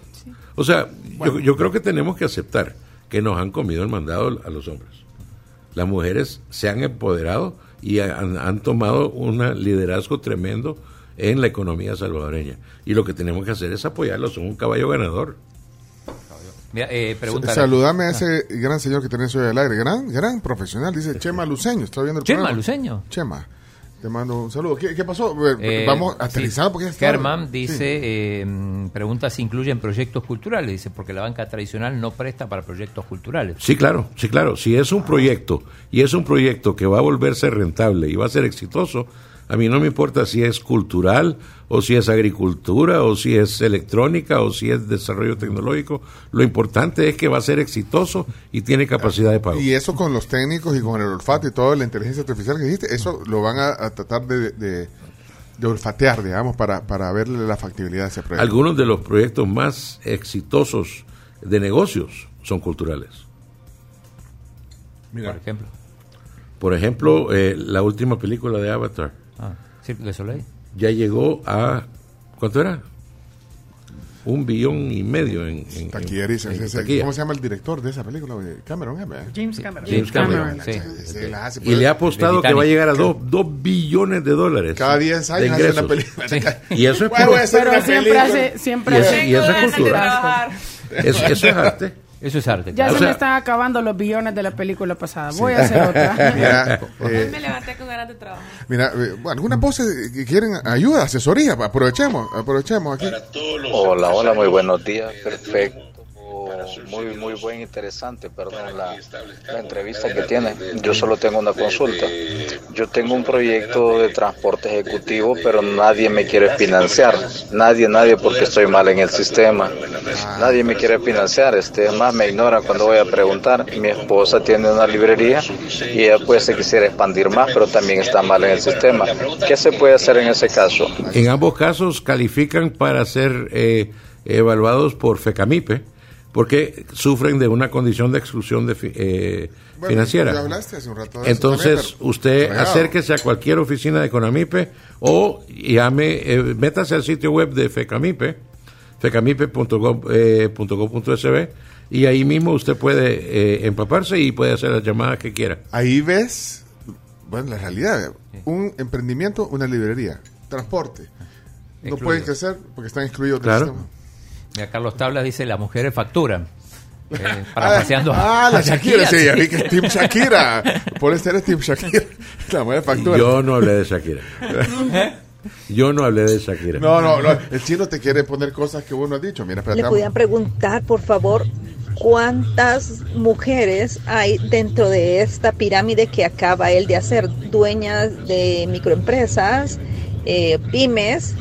O sea, yo, yo creo que tenemos que aceptar que nos han comido el mandado a los hombres. Las mujeres se han empoderado y han, han tomado un liderazgo tremendo en la economía salvadoreña. Y lo que tenemos que hacer es apoyarlos. Son un caballo ganador. Mira, eh. Saludame a ese gran señor que tenés hoy al aire. Gran, gran profesional, dice Chema Luceño. Está viendo el Chema programa. Luceño. Chema, te mando un saludo. ¿Qué, qué pasó? Eh, Eh, Vamos sí. aterrizando porque ya está- Germán Sí. dice, eh, mm, pregunta si incluyen proyectos culturales, dice, porque la banca tradicional no presta para proyectos culturales. Sí, claro, sí, claro. Si es un proyecto y es un proyecto que va a volverse rentable y va a ser exitoso, a mí no me importa si es cultural o si es agricultura o si es electrónica o si es desarrollo tecnológico. Lo importante es que va a ser exitoso y tiene capacidad de pago. Y eso con los técnicos y con el olfato y toda la inteligencia artificial que dijiste, eso lo van a, a tratar de, de, de olfatear, digamos, para, para verle la factibilidad de ese proyecto. Algunos de los proyectos más exitosos de negocios son culturales. Por ejemplo. Por ejemplo, eh, la última película de Avatar Ah, Cirque du Soleil. ya llegó a... ¿Cuánto era? Un billón y medio en, en- taquilla. ¿Cómo se llama el director de esa película? Cameron, ¿eh? James Cameron. James Cameron. Sí. Ese la hace, Y le ha apostado que va a llegar a dos, dos billones de dólares. Cada 10 de años hace una. [laughs] Y eso es Bueno, puro- Pero siempre película. hace, siempre Y eso- hace. y eso es ganas de cultura. trabajar. Eso, eso es arte. Eso es arte. Ya claro. O se sea- me están acabando los billones de la película pasada. Voy a hacer [laughs] otra. Mira, eh, me levanté con ganas de trabajar. mira eh, algunas voces que quieren ayuda, asesoría, aprovechemos, aprovechemos aquí. Hola, hola, muy buenos días, perfecto. Muy, muy buen, interesante, perdón, la, la entrevista que tiene. Yo solo tengo una consulta. Yo tengo un proyecto de transporte ejecutivo, pero nadie me quiere financiar. Nadie, nadie, porque estoy mal en el sistema. Nadie me quiere financiar. Este, más me ignora cuando voy a preguntar. Mi esposa tiene una librería y ella pues se quisiera expandir más, pero también está mal en el sistema. ¿Qué se puede hacer en ese caso? En ambos casos califican para ser eh, evaluados por FECAMIPE porque sufren de una condición de exclusión de fi- eh, Bueno, financiera. ya hablaste hace un rato de eso Entonces, también, usted acérquese a cualquier oficina de Econamipe o llame, eh, métase al sitio web de FECAMIPE, fecamipe.gov.sb y ahí mismo usted puede eh, empaparse y puede hacer las llamadas que quiera. Ahí ves, bueno, la realidad, un emprendimiento, una librería, transporte. No pueden crecer porque están excluidos Claro. del sistema. Mira, Carlos Tablas dice, las mujeres facturan. Eh, [laughs] Ah, parafraseando a- ah, la a [laughs] Shakira, sí, ya vi que es Team Shakira. Por Team Shakira. [laughs] La mujer factura. Yo no hablé de Shakira. Yo no hablé de Shakira. No, no, no. El chino te quiere poner cosas que vos no has dicho. Mira, espérate. Le podían preguntar, por favor, cuántas mujeres hay dentro de esta pirámide que acaba él de hacer, dueñas de microempresas, eh, pymes,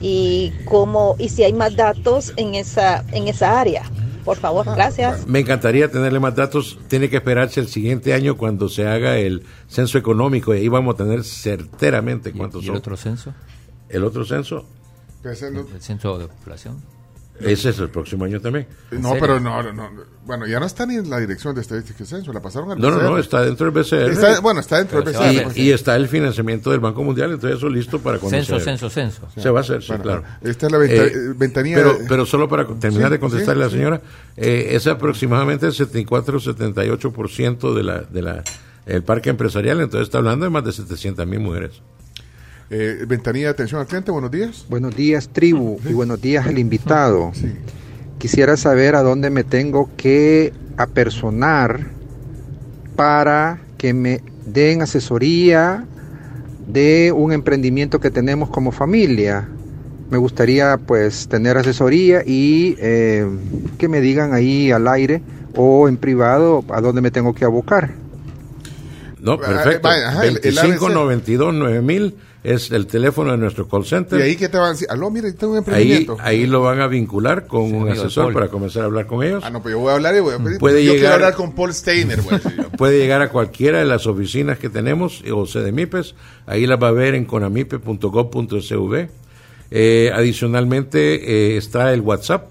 y cómo y si hay más datos en esa en esa área. Por favor, gracias. Me encantaría tenerle más datos. Tiene que esperarse el siguiente año cuando se haga el censo económico y ahí vamos a tener certeramente cuántos ¿Y el son. otro censo? El otro censo, ¿El censo de población? Ese es el próximo año también. no, serio? pero no, no, no. Bueno, ya no está ni en la dirección de estadística y censo. La pasaron al No, no, BCR. no, está dentro del BCR. Está- bueno, está dentro del Pero BCR. y, y está el financiamiento del Banco Mundial, entonces eso listo para cuando Censo, se, censo, censo. se va a hacer, sí, Bueno, claro. esta es la venta- Eh, eh, ventanilla Pero, pero solo para terminar Sí, de contestarle a la sí, señora, eh, es aproximadamente el 74-78% de la, de la, el parque empresarial, entonces está hablando de más de 700 mil mujeres. Eh, ventanilla de atención al cliente, buenos días. Buenos días, tribu, y buenos días al invitado. Quisiera saber a dónde me tengo que apersonar para que me den asesoría de un emprendimiento que tenemos como familia. Me gustaría pues tener asesoría y eh, que me digan ahí al aire o en privado a dónde me tengo que abocar. No, perfecto. Ah, ajá, el- el 25 ABC. 92 9000 es el teléfono de nuestro call center. Y ahí que te van a decir, aló, mire, tengo un Ahí, emprendimiento. ahí lo van a vincular con un asesor Paul. para comenzar a hablar con ellos. Ah, no, pues yo voy a hablar y voy a pedir. Puede yo quiero llegar- hablar con Paul Steiner, voy a decir yo. [laughs] Puede llegar a cualquiera de las oficinas que tenemos o CDMIPES. Ahí las va a ver en conamipe.gov.sv. Eh, adicionalmente eh, está el WhatsApp,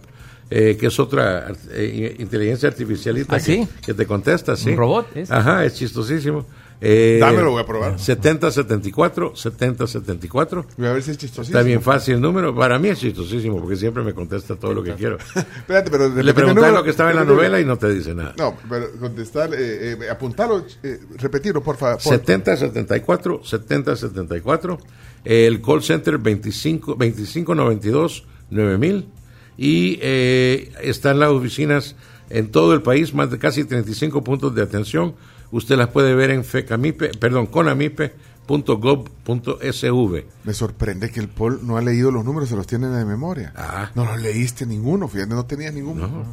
eh, que es otra eh, inteligencia artificialista ¿Ah, que, sí? que te contesta. ¿sí? ¿Un robot es? Ajá, es chistosísimo. Eh, Dámelo, voy a probar. 7074, 7074. Voy a ver si es chistosísimo. Está bien fácil el número. Para mí es chistosísimo porque siempre me contesta todo lo que quiero. [laughs] Espérate, pero Le número. lo que estaba en la novela y no te dice nada. No, pero contestar, eh, eh, apuntalo, eh, repetirlo, por favor. 7074, 7074, el call center 25 2592 9000 y eh, están las oficinas en todo el país, más de casi 35 puntos de atención. Usted las puede ver en fecamipe, perdón, conamipe.gov.sv. Me sorprende que el Paul no ha leído los números, se los tiene de memoria. Ah. No los leíste ninguno, fíjate, no tenías ninguno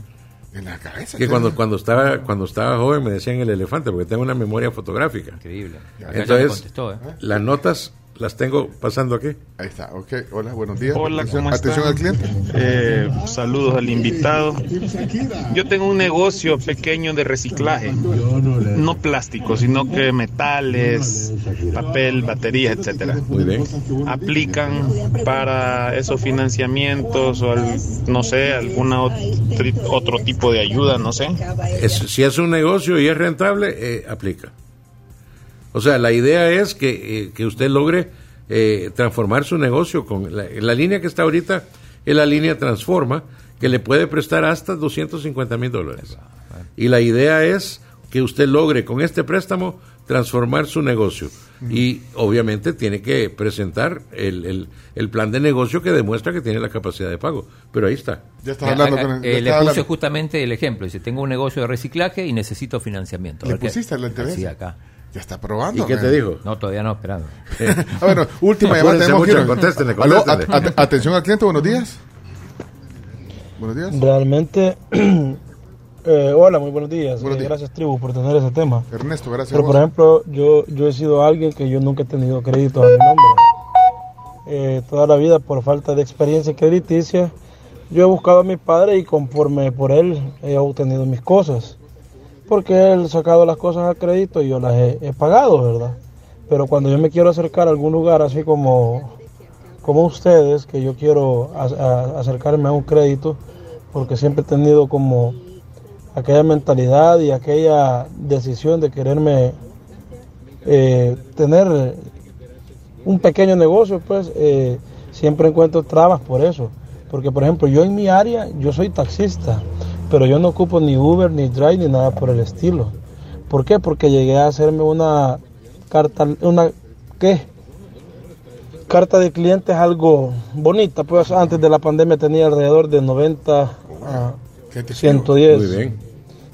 en la cabeza. Que cuando, cuando, estaba, cuando estaba joven me decían el elefante, porque tengo una memoria fotográfica. Increíble. Entonces, contestó, ¿eh? las notas las tengo pasando aquí. Ahí está, ok. Hola, buenos días. Hola, atención, ¿cómo atención están? al cliente. Eh, saludos al invitado. Yo tengo un negocio pequeño de reciclaje, no plástico, sino que metales, papel, baterías, etcétera. Muy bien. Aplican para esos financiamientos o al- no sé, alguna otri- otro tipo de ayuda, no sé. Es- si es un negocio y es rentable, eh, aplica. O sea, la idea es que, eh, que usted logre eh, transformar su negocio. con la, la línea que está ahorita es la línea Transforma, que le puede prestar hasta 250 mil dólares. Y la idea es que usted logre con este préstamo transformar su negocio. Y obviamente tiene que presentar el, el- el plan de negocio que demuestra que tiene la capacidad de pago. Pero ahí está. Ya estás Eh, hablando eh, con el- eh, ya le puse hablando. justamente el ejemplo. Dice, tengo un negocio de reciclaje y necesito financiamiento. A ¿Le ver qué- pusiste la entrevista? Sí, acá. Ya está probando. ¿Y qué man. te dijo? No, todavía no, esperando. [laughs] Ah, bueno, última llamada. Tenemos que mucho, contéstenle, Aló, at- atención al cliente, buenos días. Buenos días. Realmente, [clears throat] eh, hola, muy buenos días. Buenos Eh, días. gracias, tribu, por tener ese tema. Ernesto, gracias. Pero, a por ejemplo, yo, yo he sido alguien que yo nunca he tenido crédito a mi nombre. Eh, toda la vida, por falta de experiencia crediticia, yo he buscado a mi padre y conforme por él he obtenido mis cosas. Porque él ha sacado las cosas a crédito y yo las he, pagado, ¿verdad? Pero cuando yo me quiero acercar a algún lugar así como, como ustedes, que yo quiero acercarme a un crédito, porque siempre he tenido como aquella mentalidad y aquella decisión de quererme eh, tener un pequeño negocio, pues eh, siempre encuentro trabas por eso. Porque, por ejemplo, yo en mi área, yo soy taxista, pero yo no ocupo ni Uber, ni Drive, ni nada por el estilo. ¿Por qué? Porque llegué a hacerme una carta, una, ¿qué? Carta de clientes algo bonita, pues antes de la pandemia tenía alrededor de 90 a 110 Muy bien.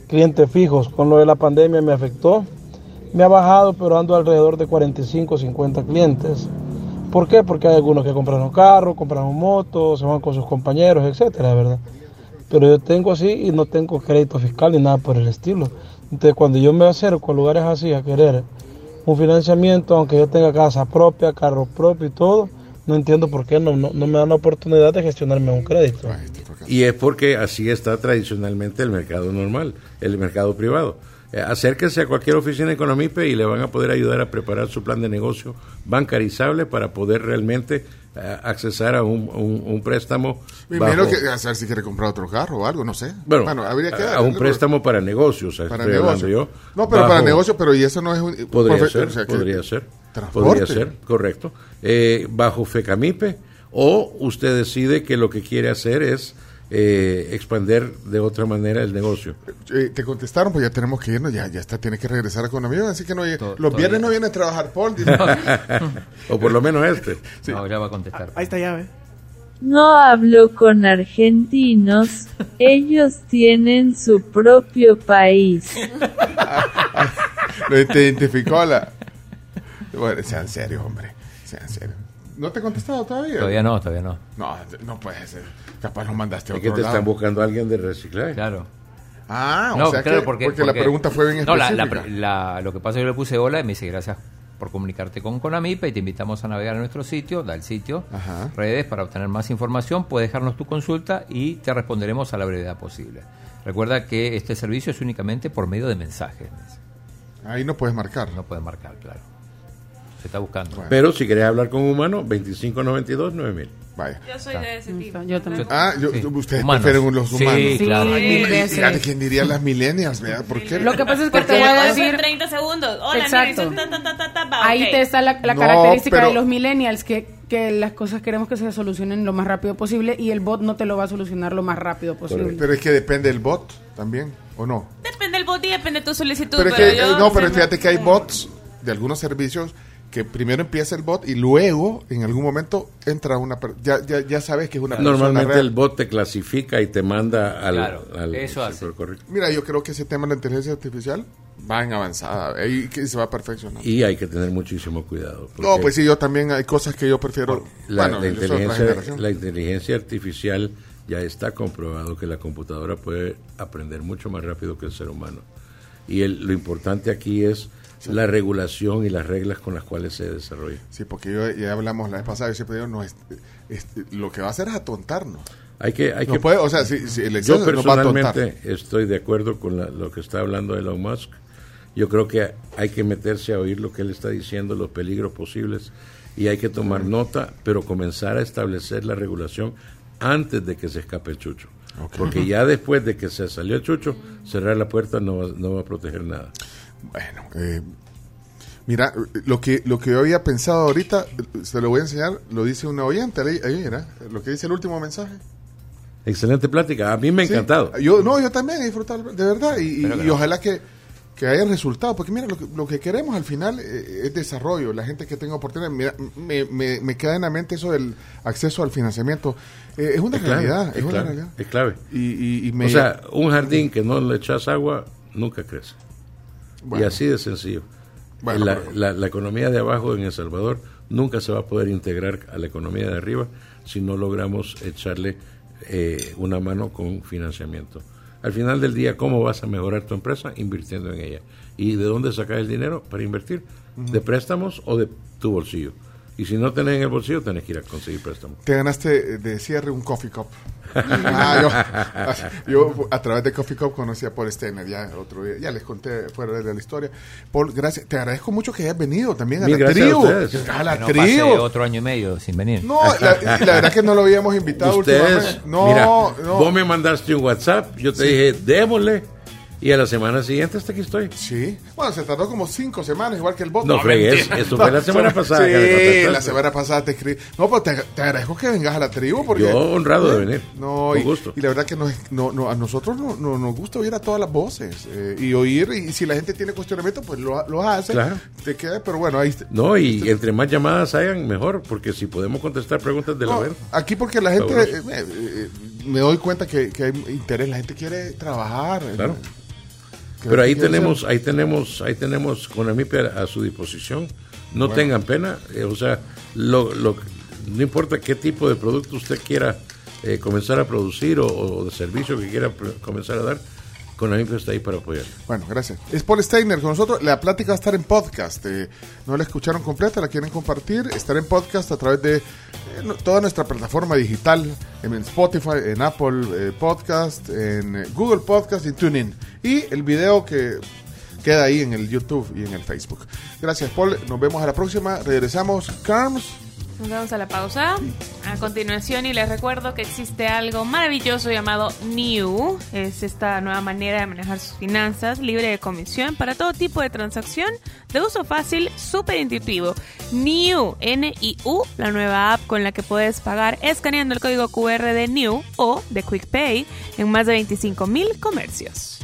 clientes fijos. Con lo de la pandemia me afectó. Me ha bajado, pero ando alrededor de 45 50 clientes. ¿Por qué? Porque hay algunos que compraron carro, compraron motos, se van con sus compañeros, etcétera, ¿verdad? Pero yo tengo así y no tengo crédito fiscal ni nada por el estilo. Entonces, cuando yo me acerco a lugares así a querer un financiamiento, aunque yo tenga casa propia, carro propio y todo, no entiendo por qué no, no, no me dan la oportunidad de gestionarme un crédito. Y es porque así está tradicionalmente el mercado normal, el mercado privado. Eh, acérquese a cualquier oficina de Economipe y le van a poder ayudar a preparar su plan de negocio bancarizable para poder realmente accesar a un, un- un préstamo. Imagino que a saber si quiere comprar otro carro o algo, no sé. bueno, habría que a, un préstamo para negocios, Para estoy negocio. hablando yo. No, pero para bajo- negocio, pero y eso no es un. Podría profe- ser, o sea, podría ser. Transporte. Podría ser, correcto. Eh, bajo FECAMIPE, o usted decide que lo que quiere hacer es eh, expander de otra manera el negocio. Eh, te contestaron, pues ya tenemos que irnos, ya, ya está, tiene que regresar a economía, así que no, los viernes no viene a trabajar Paul. dice. [laughs] o por lo menos este. No, ya va a contestar. Ahí está llave. No hablo con argentinos, ellos tienen su propio país. [laughs] Lo identificó la... Bueno, sean serios, hombre, sean serios. ¿No te he contestado todavía? Todavía no, todavía no. No, no puede ser. Capaz lo mandaste a Es que otro te lado. están buscando a alguien de reciclaje. Claro. Ah, o No, sea claro, que, porque, porque, la pregunta fue bien No, la, específica. la- la- lo que pasa es que yo le puse hola y me dice gracias por comunicarte con Conamipa y te invitamos a navegar a nuestro sitio, da el sitio, redes para obtener más información, puedes dejarnos tu consulta y te responderemos a la brevedad posible. Recuerda que este servicio es únicamente por medio de mensajes. Ahí no puedes marcar. No puedes marcar, claro. Se está buscando. Pero si querés hablar con un humano, 2592 9000. Vaya. Yo soy de ese tipo. Yo también. Ah, yo- Sí. ustedes Humanos. prefieren los Sí, humanos. claro. Ay, veces. fíjate quién diría las millennials, ¿verdad? ¿Por qué? Lo que pasa es que Porque te voy a en decir... 30 segundos. Hola, Exacto. Ta, ta, ta, ta, ta, va, Ahí te está la, la No, característica pero- de los millennials, que, que las cosas queremos que se solucionen lo más rápido posible y el bot no te lo va a solucionar lo más rápido posible. Pero es que depende del bot también, ¿o no? Depende del bot y depende de tu solicitud. Pero es pero que, yo eh, no, pero fíjate que hay bots de algunos servicios que primero empieza el bot y luego, en algún momento, entra una per- ya, ya, ya sabes que es una persona Normalmente real. el bot te clasifica y te manda al, Claro, al eso hace. Mira, yo creo que ese tema de la inteligencia artificial va en avanzada ahí que se va a perfeccionar. Y hay que tener muchísimo cuidado. No, pues sí, yo también hay cosas que yo prefiero. La, bueno, la inteligencia, la inteligencia artificial ya está comprobado que la computadora puede aprender mucho más rápido que el ser humano. Y el- lo importante aquí es la regulación y las reglas con las cuales se desarrolla. Sí, porque yo ya hablamos la vez pasada, yo siempre digo, no, es, es- lo que va a hacer es atontarnos. Hay que, hay No que puede, o sea, si, si el Yo va a personalmente estoy de acuerdo con la- lo que está hablando Elon Musk. Yo creo que hay que meterse a oír lo que él está diciendo, los peligros posibles, y hay que tomar nota, pero comenzar a establecer la regulación antes de que se escape el chucho. Porque ya después de que se salió el chucho, cerrar la puerta no va, no va a proteger nada. Bueno, eh, mira, lo que, lo que yo había pensado ahorita, se lo voy a enseñar, lo dice una oyente, ahí, ahí mira, lo que dice el último mensaje. Excelente plática, a mí me ha Sí, encantado. Yo, no, yo también he disfrutado, de verdad, y, ojalá que, que haya resultado, porque mira, lo que, lo que queremos al final eh, es desarrollo, la gente que tenga oportunidad, mira, me, me, me queda en la mente eso del acceso al financiamiento, Eh, es una Es clave, realidad, es, es una clave, realidad. es clave. Y, y- y me- O sea, un jardín que no le echas agua nunca crece. Bueno. y así de sencillo. Bueno, la, pero- la- la economía de abajo en El Salvador nunca se va a poder integrar a la economía de arriba si no logramos echarle eh, una mano con financiamiento. Al final del día, ¿cómo vas a mejorar tu empresa? Invirtiendo en ella. ¿Y de dónde sacas el dinero para invertir? ¿De préstamos o de tu bolsillo? Y si no tenés en el bolsillo, tenés que ir a conseguir préstamos. Te ganaste eh, de cierre un coffee cup. [laughs] Ah, yo, yo a través de Coffee Cup conocí a Paul Steiner, ya otro día, ya les conté fuera de la historia. Paul, gracias, te agradezco mucho que hayas venido también a Mil la a tribu. A la Que no tribu. otro año y medio sin venir. No, la, la verdad que no lo habíamos invitado Ustedes, últimamente. No, mira, no. vos me mandaste un WhatsApp, yo te Sí. dije, démosle, y a la semana siguiente hasta aquí estoy. Sí, bueno, se tardó como cinco semanas, igual que el bot. No fregues, mentira. eso fue la semana [laughs] pasada Sí, la semana pasada te escribí. No, pues te, te agradezco que vengas a la tribu. Porque, Yo honrado de venir, No, con y, gusto. y la verdad que nos- no, no, a nosotros no, no- nos gusta oír a todas las voces eh, y oír, y si la gente tiene cuestionamiento, pues lo, lo hace. Claro. Te queda, pero bueno, ahí. No, y entre más llamadas hagan, mejor, porque si podemos contestar preguntas de la No, web. aquí porque la gente, eh, eh, me doy cuenta que, que hay interés, la gente quiere trabajar. Claro. Pero ahí tenemos, ahí tenemos, ahí tenemos con Amipe a, a su disposición. No Bueno. tengan pena, eh, o sea, lo, lo, no importa qué tipo de producto usted quiera eh, comenzar a producir o, o de servicio que quiera comenzar a dar, con Amipe está ahí para apoyar. Bueno, gracias. Es Paul Steiner con nosotros. La plática va a estar en podcast. eh, no la escucharon completa, la quieren compartir. Estará en podcast a través de eh, toda nuestra plataforma digital, en Spotify, en Apple eh, Podcast, en Google Podcast y TuneIn. Y el video que queda ahí en el YouTube y en el Facebook. Gracias, Paul. Nos vemos a la próxima. Regresamos. Carms. Nos vamos a la pausa. A continuación, y les recuerdo que existe algo maravilloso llamado New. Es esta nueva manera de manejar sus finanzas, libre de comisión, para todo tipo de transacción, de uso fácil, súper intuitivo. New, N-I-U, la nueva app con la que puedes pagar escaneando el código QR de New o de QuickPay en más de 25 mil comercios.